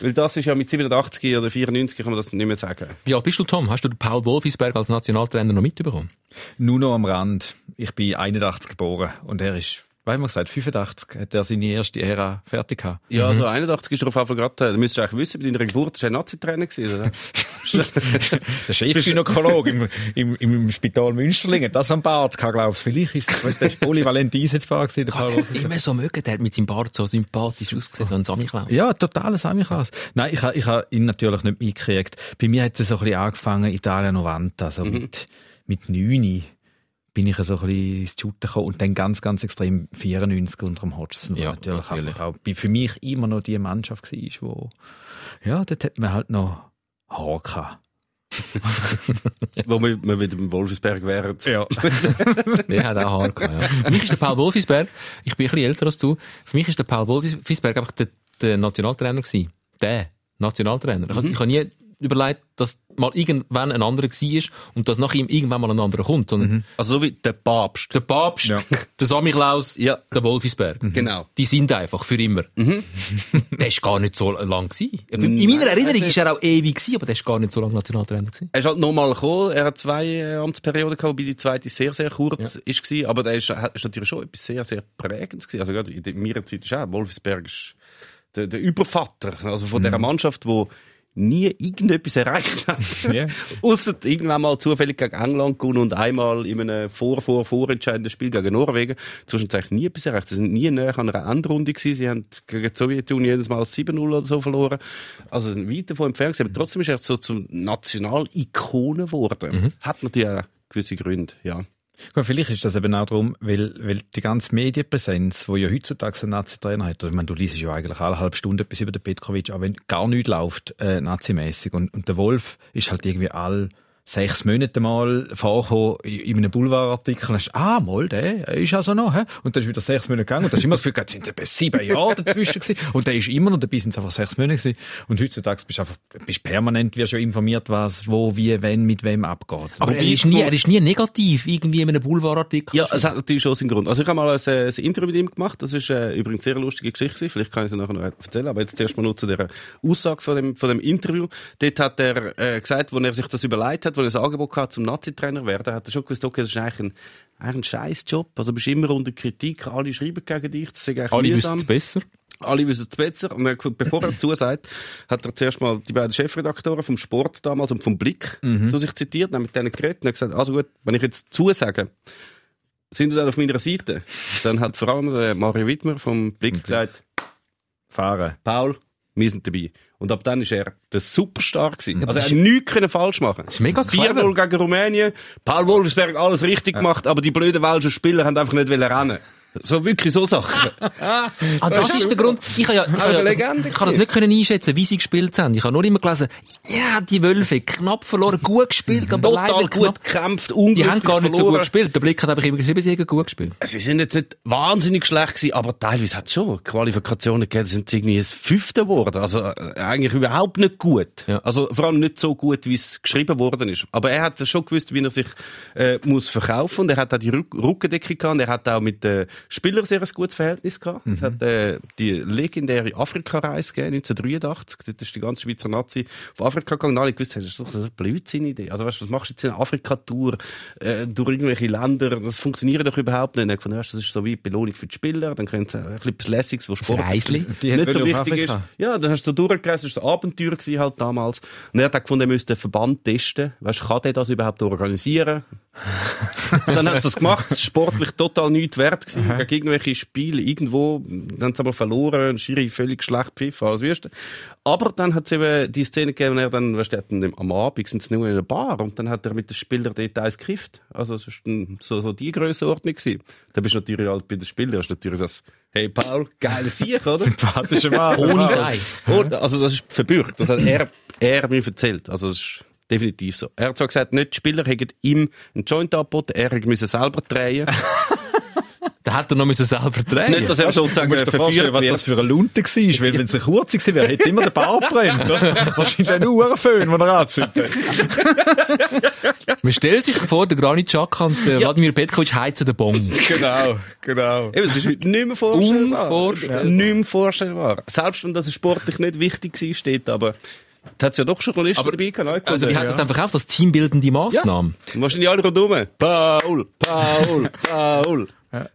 Weil das ist ja mit 87 oder 94 kann man das nicht mehr sagen. Wie alt bist du, Tom? Hast du Paul Wolfisberg als Nationaltrainer noch mitbekommen? Nur noch am Rand. Ich bin 81 geboren und er ist, wie haben wir gesagt, 85 hat er seine erste Ära fertig gehabt. Ja, also 81 ist er auf jeden Fall gerade, äh, da müsstest du eigentlich wissen, bei deiner Geburt ist er Nazi-Trainer? (laughs) Der Chefgynäkologe im, im, im Spital Münsterlingen, das am Bart gehabt, glaubst du. Vielleicht ist es, weißt, du, der ist polyvalent einsetzbar gewesen, der Karl. (laughs) Immer so mögen, der hat mit seinem Bart so sympathisch ausgesehen, so ein Samichlaus. Ja, total Samichlaus. Nein, ich habe ich ha ihn natürlich nicht mitgekriegt. Bei mir hat es so ein bisschen angefangen, Italien Novanta, also mit, mit 9 bin ich so ein bisschen ins Shooten gekommen und dann ganz, ganz extrem 94 unter dem Hodgson, Ja, natürlich, natürlich. einfach auch für mich immer noch die Mannschaft war, wo, ja, dort hat man halt noch Haar gehabt. (laughs) Wo wir, wir wieder beim Wolfsberg wären. Ja. (laughs) Der hat auch Haar gehabt, ja. Für mich ist der Paul Wolfisberg, ich bin ein bisschen älter als du, für mich ist der Paul Wolfisberg einfach der, der Nationaltrainer gewesen. Der Nationaltrainer. Ich, hab- ich habe nie überlegt, dass mal irgendwann ein anderer war und dass nach ihm irgendwann mal ein anderer kommt. sondern Also so wie der Papst. Der Papst, Ja. (laughs) der Samichlaus, Ja. der Wolfisberg. Genau. Die sind einfach für immer. (laughs) der ist gar nicht so lang gewesen. In meiner Erinnerung ist er auch ewig gewesen, aber der ist gar nicht so lange Nationaltrainer gewesen. Er ist halt nochmal gekommen, er hat zwei äh, Amtsperioden gehabt, wobei die zweite sehr, sehr kurz ist gewesen, aber der ist, hat- ist natürlich schon etwas sehr, sehr prägendes gewesen. Also gerade in der- in meiner Zeit ist auch, Wolfsberg ist der, der Übervater, also von Mhm. dieser Mannschaft, wo nie irgendetwas erreicht hat. (laughs) Ja. Ausser irgendwann mal zufällig gegen England gewonnen und einmal in einem vor, vor, vorentscheidenden Spiel gegen Norwegen. Zwischenzeitlich nie etwas erreicht. Sie sind nie näher an einer Endrunde gewesen. Sie haben gegen die Sowjetunion jedes Mal 7-0 oder so verloren. Also weit davon entfernt gewesen. Aber trotzdem ist er so zum Nationalikone geworden. Hat natürlich auch gewisse Gründe, ja. Gut, vielleicht ist das eben auch darum, weil, weil die ganze Medienpräsenz, die ja heutzutage ein Nazi-Trainer hat, ich meine, du liest ja eigentlich alle halbe Stunde etwas über den Petkovic, auch wenn gar nichts läuft, äh, nazimäßig. Und, und der Wolf ist halt irgendwie all sechs Monate mal vorgekommen in in einem Boulevardartikel. Ist, ah, mal, der, er ist also noch, hä? Und dann ist wieder sechs Monate gegangen. Und dann ist immer das Gefühl, es sind etwa sieben Jahre dazwischen gewesen. Und der ist immer noch, dabei sind es einfach sechs Monate gewesen. Und heutzutage bist du einfach, bist permanent, wirst schon informiert, was, wo, wie, wenn, mit wem abgeht. Aber er ist, nie, er ist nie negativ, irgendwie in einem Boulevard-Artikel. Ja, es hat natürlich schon seinen Grund. Also ich habe mal ein, äh, ein Interview mit ihm gemacht. Das ist äh, übrigens eine sehr lustige Geschichte. Vielleicht kann ich sie nachher noch erzählen. Aber jetzt zuerst mal nur zu der Aussage von dem, von dem Interview. Dort hat er äh, gesagt, als er sich das überlegt hat, als er ein Angebot hatte, zum Nazi-Trainer werden, hat er schon gewusst, okay, das ist eigentlich ein, eigentlich ein scheiß Job. Also du bist immer unter Kritik. Alle schreiben gegen dich. Das ist eigentlich Alle wissen es besser. Alle wissen es besser. Und er, bevor er (laughs) zusagt, hat er zuerst mal die beiden Chefredaktoren vom Sport damals und vom Blick zu sich zitiert, dann mit denen geredet und hat gesagt, also gut, wenn ich jetzt zusage, sind Sie dann auf meiner Seite? Dann hat vor allem der Mario Wittmer vom Blick gesagt, Fahren. Paul, wir sind dabei. Und ab dann ist er der Superstar gewesen. Also er hat nichts können falsch machen. ist mega 4-0 gegen Rumänien. Paul Wolfsberg alles richtig gemacht, aber die blöden welschen Spieler haben einfach nicht rennen. So wirklich so Sachen. Ah, das ist der Grund. Ich habe ja, ich habe eine ja das, ich habe das nicht können einschätzen, wie sie gespielt haben. Ich habe nur immer gelesen, ja, die Wölfe, knapp verloren, gut gespielt, aber Total leider gut gekämpft, Die haben gar nicht so verloren. gut gespielt. Der Blick hat einfach immer geschrieben, sie haben gut gespielt. Sie sind jetzt nicht wahnsinnig schlecht gewesen, aber teilweise hat es schon Qualifikationen gegeben, da sind sie irgendwie das Fünfte geworden. Also äh, eigentlich überhaupt nicht gut. Ja. Also vor allem nicht so gut, wie es geschrieben worden ist. Aber er hat schon gewusst, wie er sich äh, muss verkaufen und er hat auch die Rück Rückendeckung gehabt und er hat auch mit den Spielern sehr ein gutes Verhältnis gehabt. Es hat äh, die legendäre Afrika-Reise gegeben, 1983. Dort ist die ganze Schweizer Nazi auf Afrika gegangen alle gewusst, das ist doch eine Blödsinn-Idee. Also weißt, was machst du jetzt in Afrika-Tour äh, durch irgendwelche Länder? Das funktioniert doch überhaupt nicht. Ich weißt, das ist so wie Belohnung für die Spieler. Dann können sie ein bisschen Lässiges, wo Sport Reisli. Nicht so wichtig ist. Ja, dann hast du durchgereist, das war ein Abenteuer gewesen halt damals. Und er hat auch gefunden, er müsste den Verband testen. Weißt, kann der das überhaupt organisieren? Und (laughs) dann haben sie das gemacht, es ist sportlich total nichts wert gewesen, gegen irgendwelche Spiele irgendwo, dann haben sie aber verloren, Schiri völlig schlecht pfiffen, alles wüsste. Aber dann hat es eben die Szene gegeben, er dann, weißt du, dann am Abend sind sie nur in einer Bar und dann hat er mit den Spielern Details gekifft. Also, es ist dann so, so die Grössenordnung gewesen. Da bist du natürlich halt bei den Spielern, hast du natürlich das, hey Paul, geiles Sieg, oder? Sympathischer Mann. (laughs) Ohne Sei. Oh, also das ist verbürgt. Das hat er, er mir erzählt. Also das ist definitiv so. Er hat zwar gesagt, nicht die Spieler hätten ihm einen Joint angeboten, er hätte müssen selber drehen. (laughs) Da hat er noch müssen selber drehen. nicht, dass er sozusagen dir vorstellen, verführt was das für eine Lunte war, weil wenn es eine kurze gewesen wäre, hätte immer der Bauch brennt. Wahrscheinlich ein Uhrenföhn, den er anzündet. Man stellt sich vor, der Granit Xhaka und der Wladimir Petkovic heizen den Bon. (laughs) Genau, genau. Eben, es ist heute nicht mehr vorstellbar. Unvorstellbar. Nicht mehr vorstellbar. Selbst wenn das sportlich nicht wichtig war, steht aber, da hat es ja doch Journalisten Aber- dabei gehabt. Also, wie hat das dann verkauft? Als teambildende Massnahme? Wahrscheinlich alle rundherum. Paul, Paul, (laughs) Paul.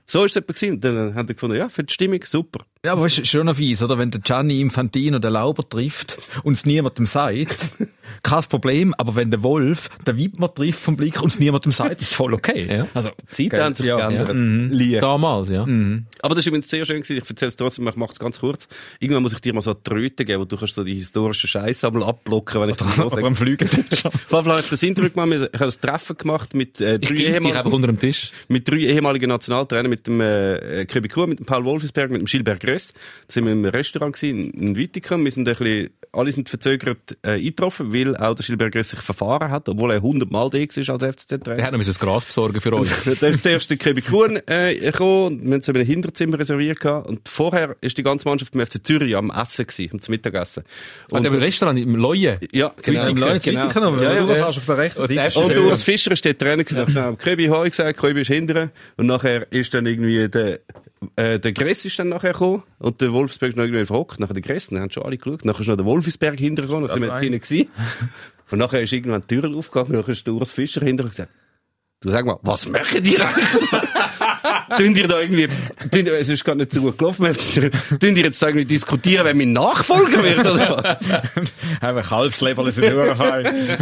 So ist es etwa gewesen. Dann hat er gefunden, ja, für die Stimmung super. Ja, aber ist schon noch fies, oder? Wenn der Gianni Infantino den Lauber trifft und es niemandem sagt, (laughs) kein Problem, aber wenn der Wolf den Wittmer trifft vom Blick und es niemandem sagt, ist voll okay. Ja. Also, Die Zeiten haben sich ja, geändert. ja. Leicht. Damals, ja. Aber das ist übrigens sehr schön gewesen. Ich erzähle es trotzdem, ich mache es ganz kurz. Irgendwann muss ich dir mal so Tröte geben, wo du kannst so die historischen Scheißsammel abblocken, wenn ich das so Oder (laughs) am jeden Fall habe ich das Interview gemacht, ich habe das Treffen gemacht mit, äh, drei, ehemaligen, unter dem Tisch. mit drei ehemaligen Nationaltrainern, mit dem äh, Köbi Kuh, mit dem Paul Wolfsberg, mit dem Gilbert Gress. Da sind wir im Restaurant gewesen, in Wittikum. Wir sind ein bisschen, alle sind verzögert äh, eingetroffen, weil auch der Gress sich verfahren hat, obwohl er 100 Mal da war als Der FCZ-Trainer. hat noch das Gras besorgen für euch. (laughs) Da ist zuerst der Köbi Kuhn äh, gekommen und wir haben so ein Hinterzimmer reserviert gehabt. Und vorher ist die ganze Mannschaft im FC Zürich am Essen gewesen, am Mittagessen. Und im Restaurant, im Leue. ja, genau. Im Leute, genau. genau. Ja, ja, du ja. auf der rechten der erste Seite. Und Urs Fischer ist dort Trainer gewesen. Ja. Kröbi Heu gesagt, Kröbi ist hinterher. Und nachher ist dann irgendwie der, äh, der Gress ist dann nachher gekommen. Und der Wolfsberg ist noch irgendwie verhockt. Nachher der Gress, dann haben schon alle geschaut. Nachher ist noch der Wolfsberg hinterher gekommen. Dann sind wir dort hinten gewesen. Und nachher ist irgendwann die Tür aufgegangen. Nachher ist der Urs Fischer hinterher und gesagt, Du sag mal, was machen die eigentlich? (laughs) tun ihr da irgendwie, tun, es ist gar nicht so gut gelaufen, tun ihr jetzt da irgendwie diskutieren, wer mein Nachfolger wird, oder was? Haben wir Kalbsleberl nur fein.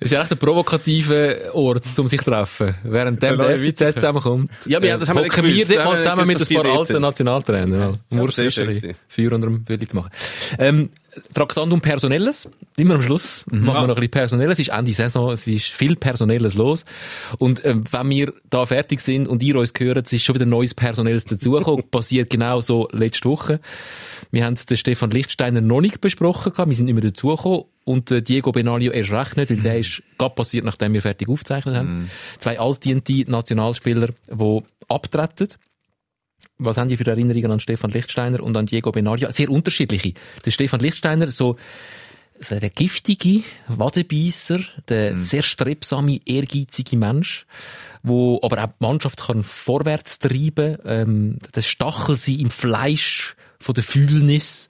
Das ist echt ein provokativer Ort, um sich zu treffen. Während dem Der FCZ zusammenkommt. Ja, aber ja, das haben wir nicht wir gewusst. dort mal zusammen mit ein paar alten. Nationaltrainern. Ja. sehr Mursfischerli. schön Feuer unter dem Bildlich zu machen. Ähm, Traktandum Personelles. Immer am Schluss machen wir noch ein bisschen Personelles. Es ist Ende Saison, es ist viel Personelles los. Und ähm, wenn wir da fertig sind und ihr uns gehört, es ist schon wieder neues Personelles dazugekommen. (laughs) Passiert genau so letzte Woche. Wir haben den Stefan Lichtsteiner noch nicht besprochen gehabt. Wir sind mehr dazugekommen. Und äh, Diego Benaglio erst recht nicht, weil der ist gerade passiert, nachdem wir fertig aufgezeichnet haben. Zwei altdiente Nationalspieler, die abtreten. Was haben die für Erinnerungen an Stefan Lichtsteiner und an Diego Benaglio? Sehr unterschiedliche. Der Stefan Lichtsteiner, so, so der giftige Wadenbeisser, der sehr strebsame, ehrgeizige Mensch, wo aber auch die Mannschaft kann vorwärts treiben, ähm, das Stachel sein im Fleisch von der Fühlnis.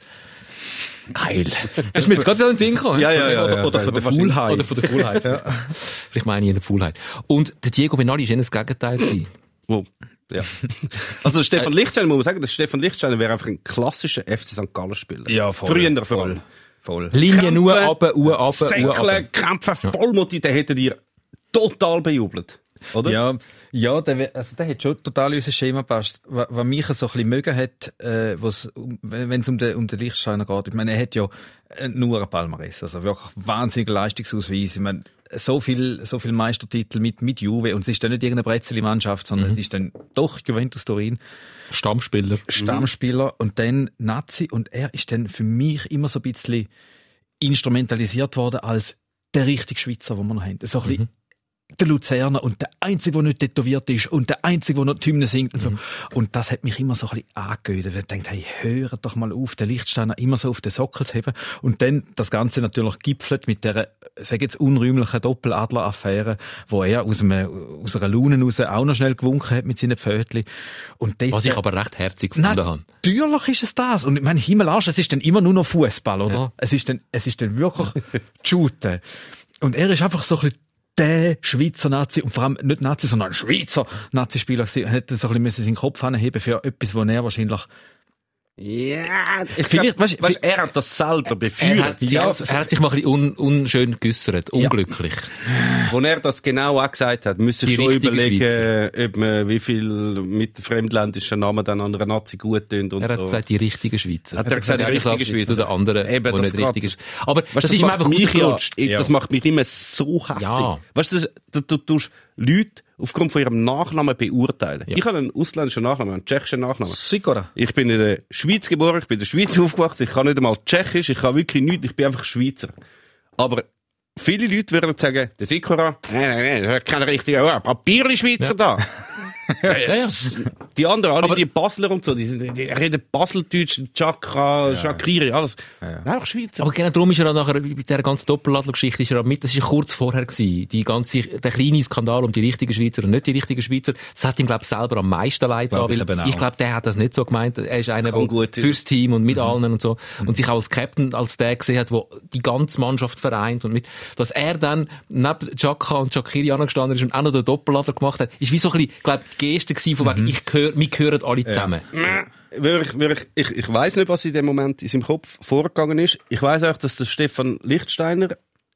Geil. Das (laughs) ist mir jetzt gerade so in den Sinn gekommen. Ja, ja, ja. Oder, ja, oder ja, von der. Faulheit. Oder von der Coolheit. Vielleicht meine ich eine Faulheit. Und der Diego Benali ist eher das Gegenteil gewesen. Ja. (laughs) Also Stefan Lichtsteiner, muss man sagen, der Stefan Lichtsteiner wäre einfach ein klassischer FC St. Gallen Spieler. Ja, voll. Früher vor allem. Voll. Linie nur Kämpfen, runter, Uhr runter, Uhr runter. kämpfen, voll motiviert, den hätten ihr total bejubelt. Oder? Ja, ja, der, also der hat schon total in unser Schema gepasst. Was, was mich so ein bisschen mögen hat, äh, was, wenn es um den, um den Lichtsteiner geht. Ich meine, er hat ja äh, nur ein Palmares. Also wirklich wahnsinniger Leistungsausweis. Ich meine, so viel, so viel Meistertitel mit, mit Juve. Und es ist dann nicht irgendeine Bretzeli-Mannschaft, sondern es ist dann doch Juventus Turin. Stammspieler. Stammspieler und dann Nazi und er ist dann für mich immer so ein bisschen instrumentalisiert worden als der richtige Schweizer, den wir noch haben. So ein bisschen der Luzerner und der Einzige, der nicht tätowiert ist und der Einzige, der noch die Hymne singt und so. Und das hat mich immer so ein bisschen angehört. Ich denkt, hey, hört doch mal auf, den Lichtsteiner immer so auf den Sockel zu heben. Und dann das Ganze natürlich gipfelt mit der, sag jetzt, unrühmlichen Doppeladler-Affäre, wo er aus, einem, aus einer Laune raus auch noch schnell gewunken hat mit seinen Pfötchen. Und dort- Was ich aber recht herzig gefunden habe. Natürlich ist es das. Und ich meine, Himmelarsch, es ist dann immer nur noch Fußball, oder? Ja. Es ist dann, es ist dann wirklich Shooten. Und er ist einfach so ein bisschen der Schweizer Nazi, und vor allem nicht Nazi, sondern ein Schweizer Nazi-Spieler gewesen. Er hätte so ein bisschen seinen Kopf anheben für etwas, wo er wahrscheinlich, Ja, ich Vielleicht, weißt- weißt, er hat das selber Er befeuert. hat, sich, er hat sich mal ein bisschen un, unschön geäussert, unglücklich. Wo er das genau auch gesagt hat, müsste Die schon überlegen, ob man wie viel mit fremdländischen Namen dann an einer Nazi gut tun und Er hat so. gesagt, die richtige Schweizer. Hat er gesagt, die Im richtige Gegensatz Schweizer? Zu den anderen, Eben, die das nicht richtig ist. Aber Weißt, das, das ist mir macht einfach mich ja, rausgerutscht. das macht mich immer so hässlich. Ja. Weißt du, du, du tust Leute aufgrund von ihrem Nachnamen beurteilen. Ich habe einen ausländischen Nachnamen, einen tschechischen Nachnamen. Sigora. Ich bin in der Schweiz geboren, ich bin in der Schweiz (laughs) aufgewachsen, ich kann nicht einmal Tschechisch, ich kann wirklich nichts, ich bin einfach Schweizer. Aber viele Leute würden sagen, der Sikora, nein, nein, nein, kein richtiger, oh, Papierli-Schweizer da. (laughs) Ja, ja. Die anderen, alle Aber- die Basler und so, die, sind, die reden Baseldeutsch, Chakra, Shakiri, alles. Einfach Schweizer. Aber genau darum ist er auch nachher, bei dieser ganzen Doppeladler-Geschichte, ist er auch mit, das ist ja kurz vorher gewesen, die ganze, der kleine Skandal um die richtigen Schweizer und nicht die richtigen Schweizer, das hat ihm, glaube ich, selber am meisten leid getan, ich weil auch. ich glaube, der hat das nicht so gemeint, er ist einer, der gut fürs Team und mit Mhm. allen und so, und sich auch als Captain, als der gesehen hat, der die ganze Mannschaft vereint und mit, dass er dann neben Chaka und Shakiri angestanden ist und auch noch den Doppeladler gemacht hat, ist wie so ein bisschen, glaube Geste gewesen, von Mhm. wegen, ich gehör, wir gehören alle zusammen. Wirklich, wirklich, ich, ich weiß nicht, was in dem Moment in seinem Kopf vorgegangen ist. Ich weiß auch, dass der Stefan Lichtsteiner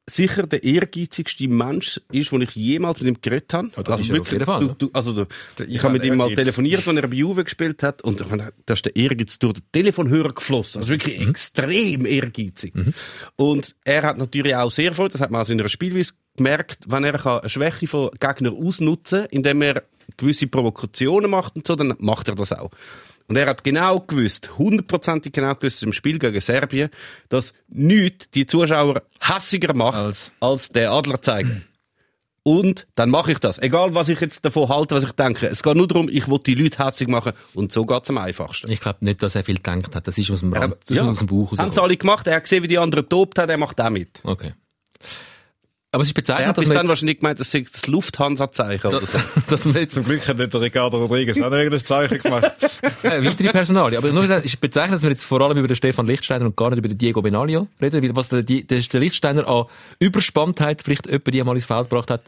sicher der ehrgeizigste Mensch ist, den ich jemals mit ihm geredet habe. Ja, das ist er auf jeden Fall, Du, ja. du, also du, ich habe mit ihm mal telefoniert, als er bei Juve gespielt hat, und ich meine, da ist der Ehrgeiz durch den Telefonhörer geflossen. Also wirklich Mhm. extrem ehrgeizig. Und er hat natürlich auch sehr viel, das hat man aus seiner Spielweise gemerkt, wenn er kann eine Schwäche von Gegnern ausnutzen indem er gewisse Provokationen macht und so, dann macht er das auch. Und er hat genau gewusst, hundertprozentig genau gewusst im Spiel gegen Serbien, dass nichts die Zuschauer hässiger macht als, Als- der Adler zeigen. Und dann mache ich das. Egal, was ich jetzt davon halte, was ich denke. Es geht nur darum, ich will die Leute hässig machen. Und so geht's am einfachsten. Ich glaube nicht, dass er viel gedacht hat, das ist aus dem, Rand, das ist Ja. aus dem Bauch Haben sie alle gemacht. Er hat gesehen, wie die anderen tobt haben. Er macht auch mit. Okay. Aber es ist Er bezeichnend, hat dass bis man dann jetzt, wahrscheinlich gemeint, das sei das Lufthansa-Zeichen oder so. (laughs) dass man jetzt Zum Glück hat nicht der Ricardo Rodriguez auch noch irgendein Zeichen gemacht. (laughs) äh, weitere Personalien. Aber nur es ist bezeichnend, dass wir jetzt vor allem über den Stefan Lichtsteiner und gar nicht über den Diego Benaglio reden, weil was der, die- der, der Lichtsteiner an Überspanntheit vielleicht jemand die mal ins Feld gebracht hat,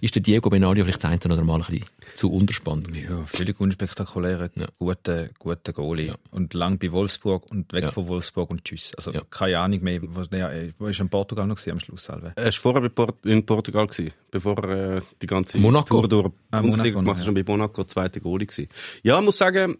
ist der Diego Benaglio vielleicht das eine oder mal ein bisschen zu unterspannt. Ja, völlig unspektakulärer, Ja. guter, guter Goalie. Und lang bei Wolfsburg und weg Ja. von Wolfsburg und tschüss. Also Ja. keine Ahnung mehr, was, ja, äh, wo ist in Portugal noch am Schluss? Er war vorher bei Port in Portugal, gewesen, bevor äh, die ganze Monaco. Tour durch Ah, Bundesliga gemacht ja. schon bei Monaco zweite Goalie gewesen. Ja, ich muss sagen,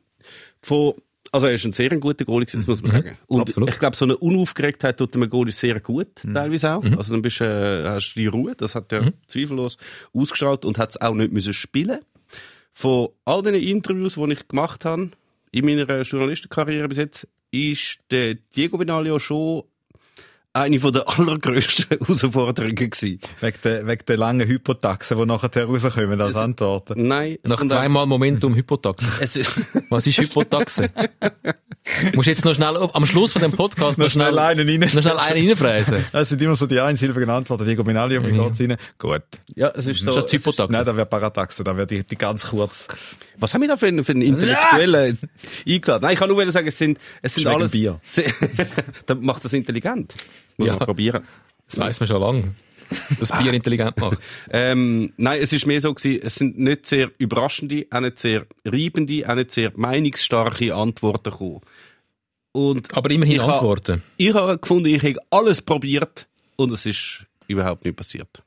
von, also er ist ein sehr guter Goalie gewesen, das muss man sagen. Und Mhm. Absolut. Mhm. ich glaube, so eine Unaufgeregtheit tut einem Goalie sehr gut, teilweise auch. Also dann bist, du, äh, hast du die Ruhe, das hat er zweifellos ausgestrahlt und hat es auch nicht müssen spielen. Von all den Interviews, die ich gemacht habe, in meiner Journalistenkarriere bis jetzt, ist der Diego Benaglio schon eine von der (laughs) allergrößten Herausforderungen gewesen. Wegen der, wegen der langen Hypotaxen, die nachher rauskommen als Antworten. Nein, Nach zweimal Momentum Hypotaxe. (laughs) Was ist Hypotaxe? (laughs) Musst jetzt noch schnell, am Schluss von dem Podcast noch, Noch schnell einen rein. noch schnell einen reinfräsen. Es sind immer so die einsilbigen Antworten. Diego Benaglio, wie geht's Ihnen? Gut. ja, es ist so. Ist das die Hypotaxe? Nein, da wäre Parataxe, da wäre die, die ganz kurz. Was haben wir da für einen, für einen Intellektuellen eingeladen? Nein, ich kann nur sagen, es sind, es sind alles. Bier. Se- Dann macht das intelligent. Muss Ja. man probieren. Das weiss man schon lange. Das Bier (laughs) intelligent macht. Ähm, nein, es ist mehr so gewesen, es sind nicht sehr überraschende, auch nicht sehr reibende, auch nicht sehr meinungsstarke Antworten gekommen. Und Aber immerhin ich ha- Antworten. Ich habe gefunden, ich habe alles probiert und es ist überhaupt nicht passiert.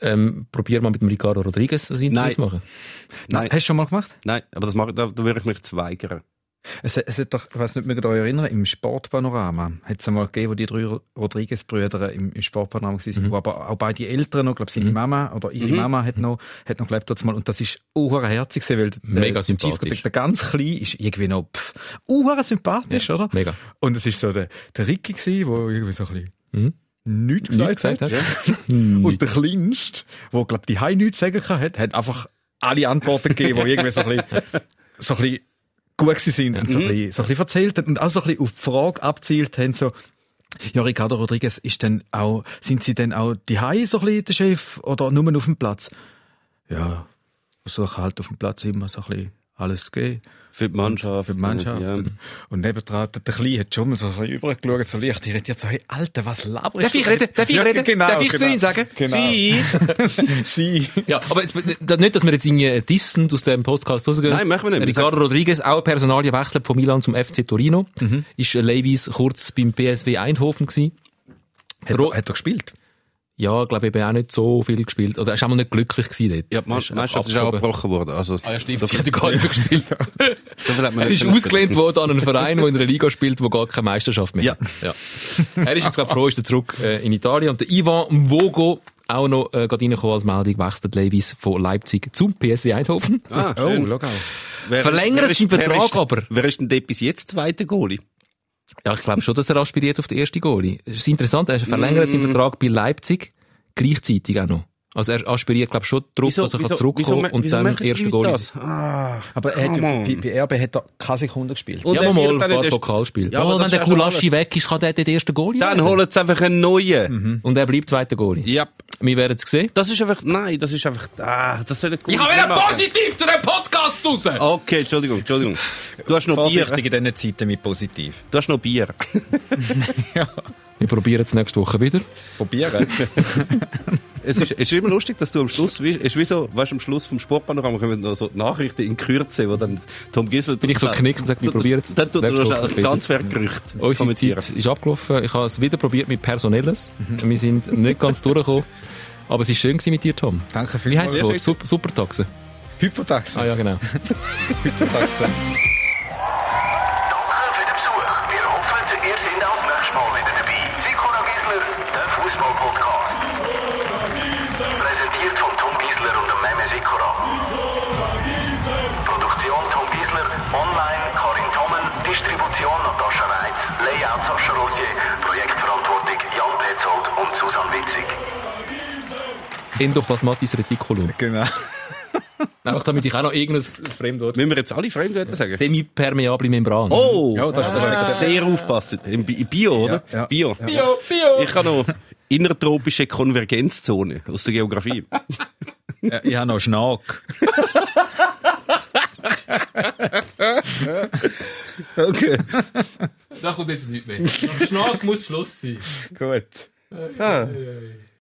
Ähm, probier mal mit dem Ricardo Rodriguez das Interview Nein. zu machen. Nein, Hast du schon mal gemacht? nein, aber das mache, da, da würde ich mich zu weigern. Es, es hat doch, ich weiß nicht, mögt ihr euch erinnern, im Sportpanorama hat es einmal gegeben, wo die drei Rodriguez-Brüder im, im Sportpanorama waren, Mhm. wo aber auch beide Eltern noch, glaube seine Mama oder ihre Mama hat noch, hat noch gelebt dort mal. Und das ist herzig weil der, Mega der sympathisch. Der, der ganz Klein ist irgendwie noch, pff, sympathisch, oder? Mega. Und es ist so der, der Ricky gewesen, wo irgendwie so ein bisschen Mhm. nichts gesagt, gesagt hat. hat. (laughs) Und der Kleinste, der, glaube die Hei nichts sagen kann, hat, hat einfach alle Antworten gegeben, die irgendwie so ein bisschen, (laughs) so ein bisschen gut sind und so ein, bisschen, so ein bisschen erzählt haben und auch so ein bisschen auf die Frage abzielt haben, so, ja, Ricardo Rodriguez, ist denn auch, sind Sie denn auch die Hei so ein bisschen der Chef oder nur auf dem Platz? Ja, versuche halt auf dem Platz immer so ein bisschen alles zu geben. Für die Mannschaft. Für die Mannschaft. Ja. Und, nebendran, der, Kleine hat schon mal so ein übergeschaut, so leicht irritiert, so, hey, Alter, was laberst Darf ich reden? Darf ich Ja, reden? Genau, Darf ich's für genau. ihn sagen? Genau. Sie? (laughs) Sie. Ja, aber jetzt, nicht, dass wir jetzt irgendwie dissend aus dem Podcast rausgehen. Nein, machen wir nicht. Ricardo Rodriguez, auch Personalie wechselt von Milan zum FC Torino. Mhm. Ist Levis kurz beim PSW Eindhoven gewesen. Hat, er, hat er gespielt? Ja, glaube ich, eben auch nicht so viel gespielt. Oder er ist auch mal nicht glücklich gewesen dort. Ja, die Er ist Meisterschaft ist auch abgebrochen worden. Also, Ah ja, stimmt. Sie hat ja gar nicht mehr gespielt. (laughs) so viel hat man Er ist ausgelehnt worden an einen Verein, der in einer Liga spielt, wo gar keine Meisterschaft mehr Ja. hat. Ja. Er ist jetzt, glaube ich, froh, ist er zurück äh, in Italien. Und der Ivan Mvogo, auch noch äh, gerade reingekommen als Meldung, wechselt Levis von Leipzig zum PSW Eindhoven. Ah, Oh, schön. Wer- Verlängert wer ist- seinen wer Vertrag ist- aber. Wer ist denn dort bis jetzt zweite Goalie? Ja, ich glaube schon, dass er aspiriert auf den ersten Goalie. Es ist interessant, er verlängert Mm. seinen Vertrag bei Leipzig, gleichzeitig auch noch. Also er aspiriert, glaube schon darauf, dass er kann zurückkommen kann und dann die erster Leute Goalie. das? Ah, Aber er hat ja, bei, bei RB hat er keine Sekunde gespielt. Und ja, er aber mal ein Pokalspiele. Ja, aber Ja, wenn der ist ja Kulaschi weg ist, kann der den ersten Goalie Dann werden. holen sie einfach einen neuen. Und er bleibt zweiter Goalie. Ja. Wir werden es sehen. Das ist einfach, nein, das ist einfach, ah, das soll nicht gut Ich habe wieder positiv zu dem Podcast raus! Okay, Entschuldigung, Entschuldigung. Du hast noch Bier. Vorsichtig in diesen Zeiten mit positiv. Du hast noch Bier. (laughs) Wir probieren es nächste Woche wieder. Probieren. (laughs) Es ist, es ist immer lustig, dass du am Schluss, wie- es ist wie so, weißt du, am Schluss vom Sportpanorama kommen noch so die Nachrichten in Kürze, wo dann Tom Gisel... Bin ich so geknickt und gesagt, wir probieren es Dann tut er noch wieder. Transfergerücht Unsere. Zeit ist abgelaufen. Ich habe es wieder probiert mit Personelles. Wir sind nicht ganz durchgekommen. Aber es war schön gewesen mit dir, Tom. Danke Wie heisst das vielmals. Wort? Super, Supertaxe. Hypotaxe. Ah ja, genau. (laughs) Hypotaxe. Und Susanne Witzig. Endoplasmatis Reticulum. Genau. (laughs) Einfach damit ich auch noch irgendein Fremdwort. Müssen wir jetzt alle Fremdwörter sagen? Semipermeable Membran. Oh! Ja, das, das ist Sehr aufpassen. Im Bi- Bio, oder? Ja, ja. Bio. Bio, Bio. Ich habe noch innertropische Konvergenzzone aus der Geografie. Ja, ich habe noch Schnack. (laughs) okay, Da kommt jetzt nichts mehr. Schnack muss Schluss sein. gut. Ah.